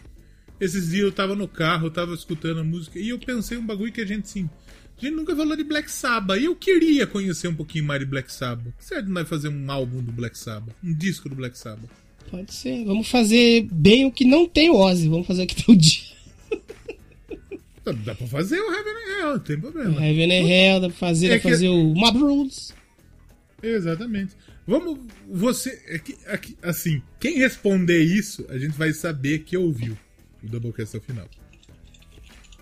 esses dias eu tava no carro, eu tava escutando a música, e eu pensei um bagulho que a gente, assim, a gente nunca falou de Black Sabbath, e eu queria conhecer um pouquinho mais de Black Sabbath. Certo, nós fazer um álbum do Black Sabbath, um disco do Black Sabbath. Pode ser. Vamos fazer bem o que não tem o Ozzy. Vamos fazer o que tem o dia. Dá, dá pra fazer o Heaven and Hell, não tem problema. Heaven and Hell, dá pra fazer, É dá pra fazer o Mob Rules. Exatamente. Vamos, você, é que- aqui, assim, quem responder isso, a gente vai saber que ouviu o Doublecast ao final.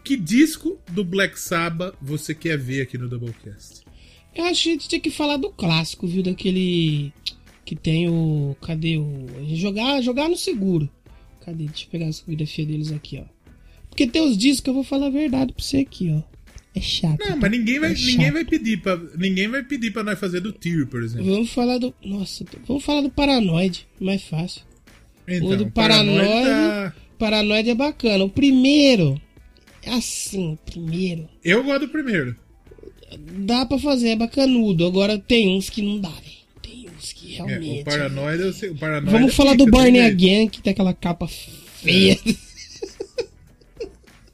Que disco do Black Sabbath você quer ver aqui no Doublecast? Eu acho que a gente tinha que falar do clássico, viu? Daquele que tem o. Cadê o. a Jogar, jogar no seguro. Cadê? Deixa eu pegar as fotografias deles aqui, ó. Porque tem os discos que eu vou falar a verdade pra você aqui, ó. É chato. Não, mas ninguém vai, É ninguém vai pedir para ninguém vai pedir para nós fazer do Tyr, por exemplo. Vamos falar do. Nossa, vamos falar do Paranoid. Mais fácil. Então, o do Paranoid Paranoid. tá- é bacana. O primeiro. É assim, o primeiro. Eu gosto do primeiro. Dá pra fazer, é bacanudo. Agora tem uns que não dá, velho. Tem uns que É, realmente. o Paranoid, eu sei, o Paranoid Vamos é falar do jeito. Again, que tem aquela capa feia.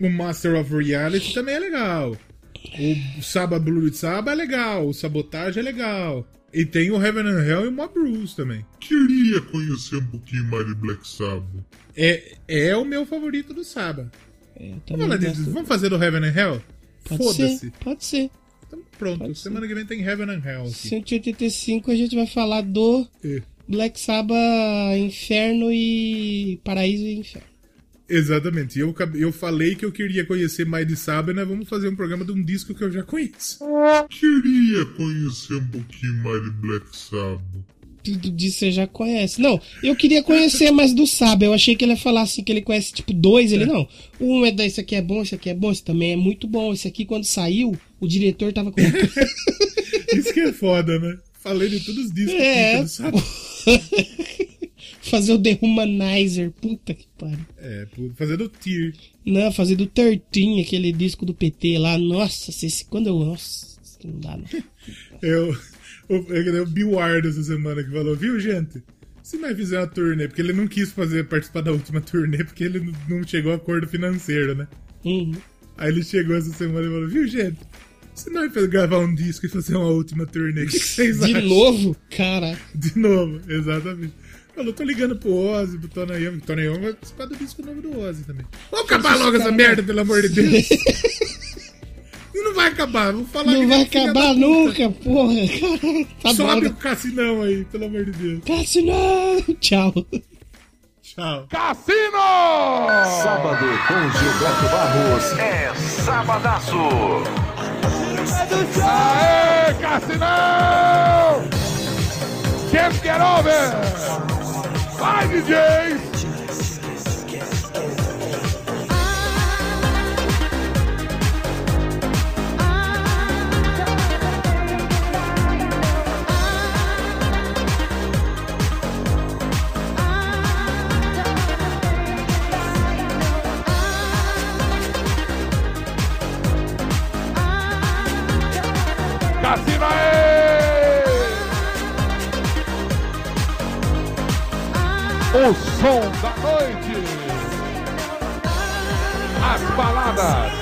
O Master of Reality também é legal. O Saba Blue Saba é legal. O Sabotage é legal. E tem o Heaven and Hell e o Mob Rules também. Queria conhecer um pouquinho mais de Black Sabbath. É, é o meu favorito do Saba. É, gosto. disso. Vamos fazer do Heaven and Hell? Pode Foda-se. ser, pode ser. Então pronto. Pode ser. Semana que vem tem Heaven and Hell aqui. 185 a gente vai falar do É. Black Sabbath Inferno e Paraíso e Inferno. Exatamente. Eu, eu falei que eu queria conhecer mais de e nós vamos fazer um programa de um disco que eu já conheço. Queria conhecer um pouquinho mais de Black Sabbath. Tudo disso você já conhece. Não, eu queria conhecer mais do Saba. Eu achei que ele ia falar assim, que ele conhece tipo dois. Ele não. Um é da, esse aqui é bom, esse aqui é bom, esse também é muito bom. Esse aqui, quando saiu, o diretor tava com. Isso que é foda, né? Falei de todos os discos É, Saba. fazer o The Humanizer. Puta que pariu. É, fazer do Tear. Não, fazer do 13, aquele disco do PT lá. Nossa, se esse, quando eu. Nossa, não dá, não. Eu, o, eu, o Bill Ward essa semana que falou, viu, gente? Se nós fizer uma turnê, porque ele não quis fazer participar da última turnê, porque ele não- chegou a acordo financeiro, né? Uhum. Aí ele chegou essa semana e falou, viu, gente? Se nós gravar um disco e fazer uma última turnê, o que, vocês De acham? novo? Cara. De novo, exatamente. Falou, tô ligando pro Ozzy, pro Tony Young. Tony Young vai participar do disco novo do Ozzy também. Vamos acabar logo essa merda, pelo amor de Deus. E não vai acabar, vou falar Não vai acabar nunca, porra. Caralho, tá Sobe bom. o cassinão aí, pelo amor de Deus. Cassinão! Tchau. Tchau. Sábado com Gilberto Barros é Sabadaço. Aê, Cassinão! Can't get over! Vai, DJ! Cassina aí! O som da noite. As baladas.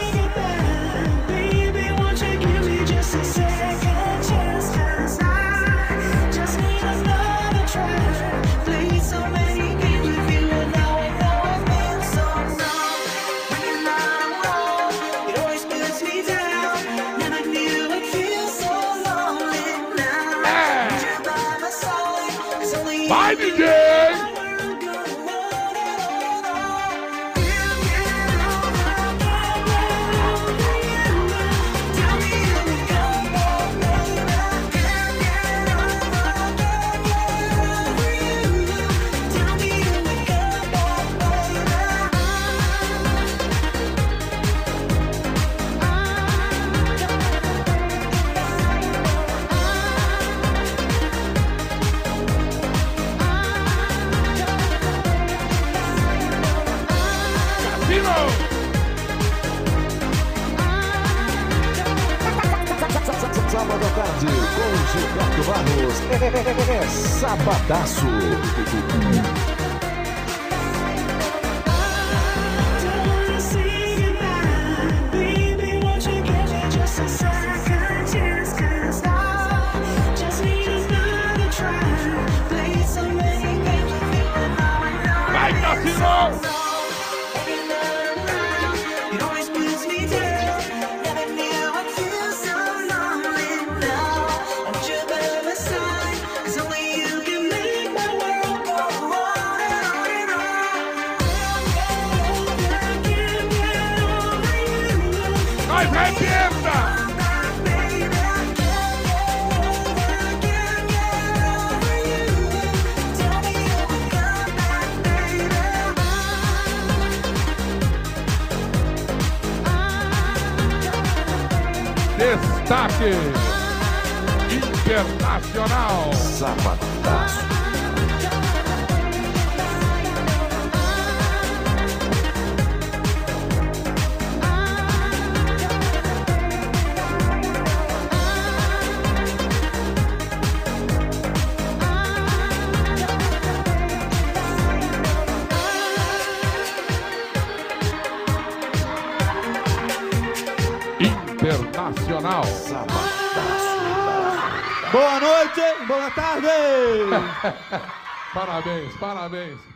Parabéns, parabéns.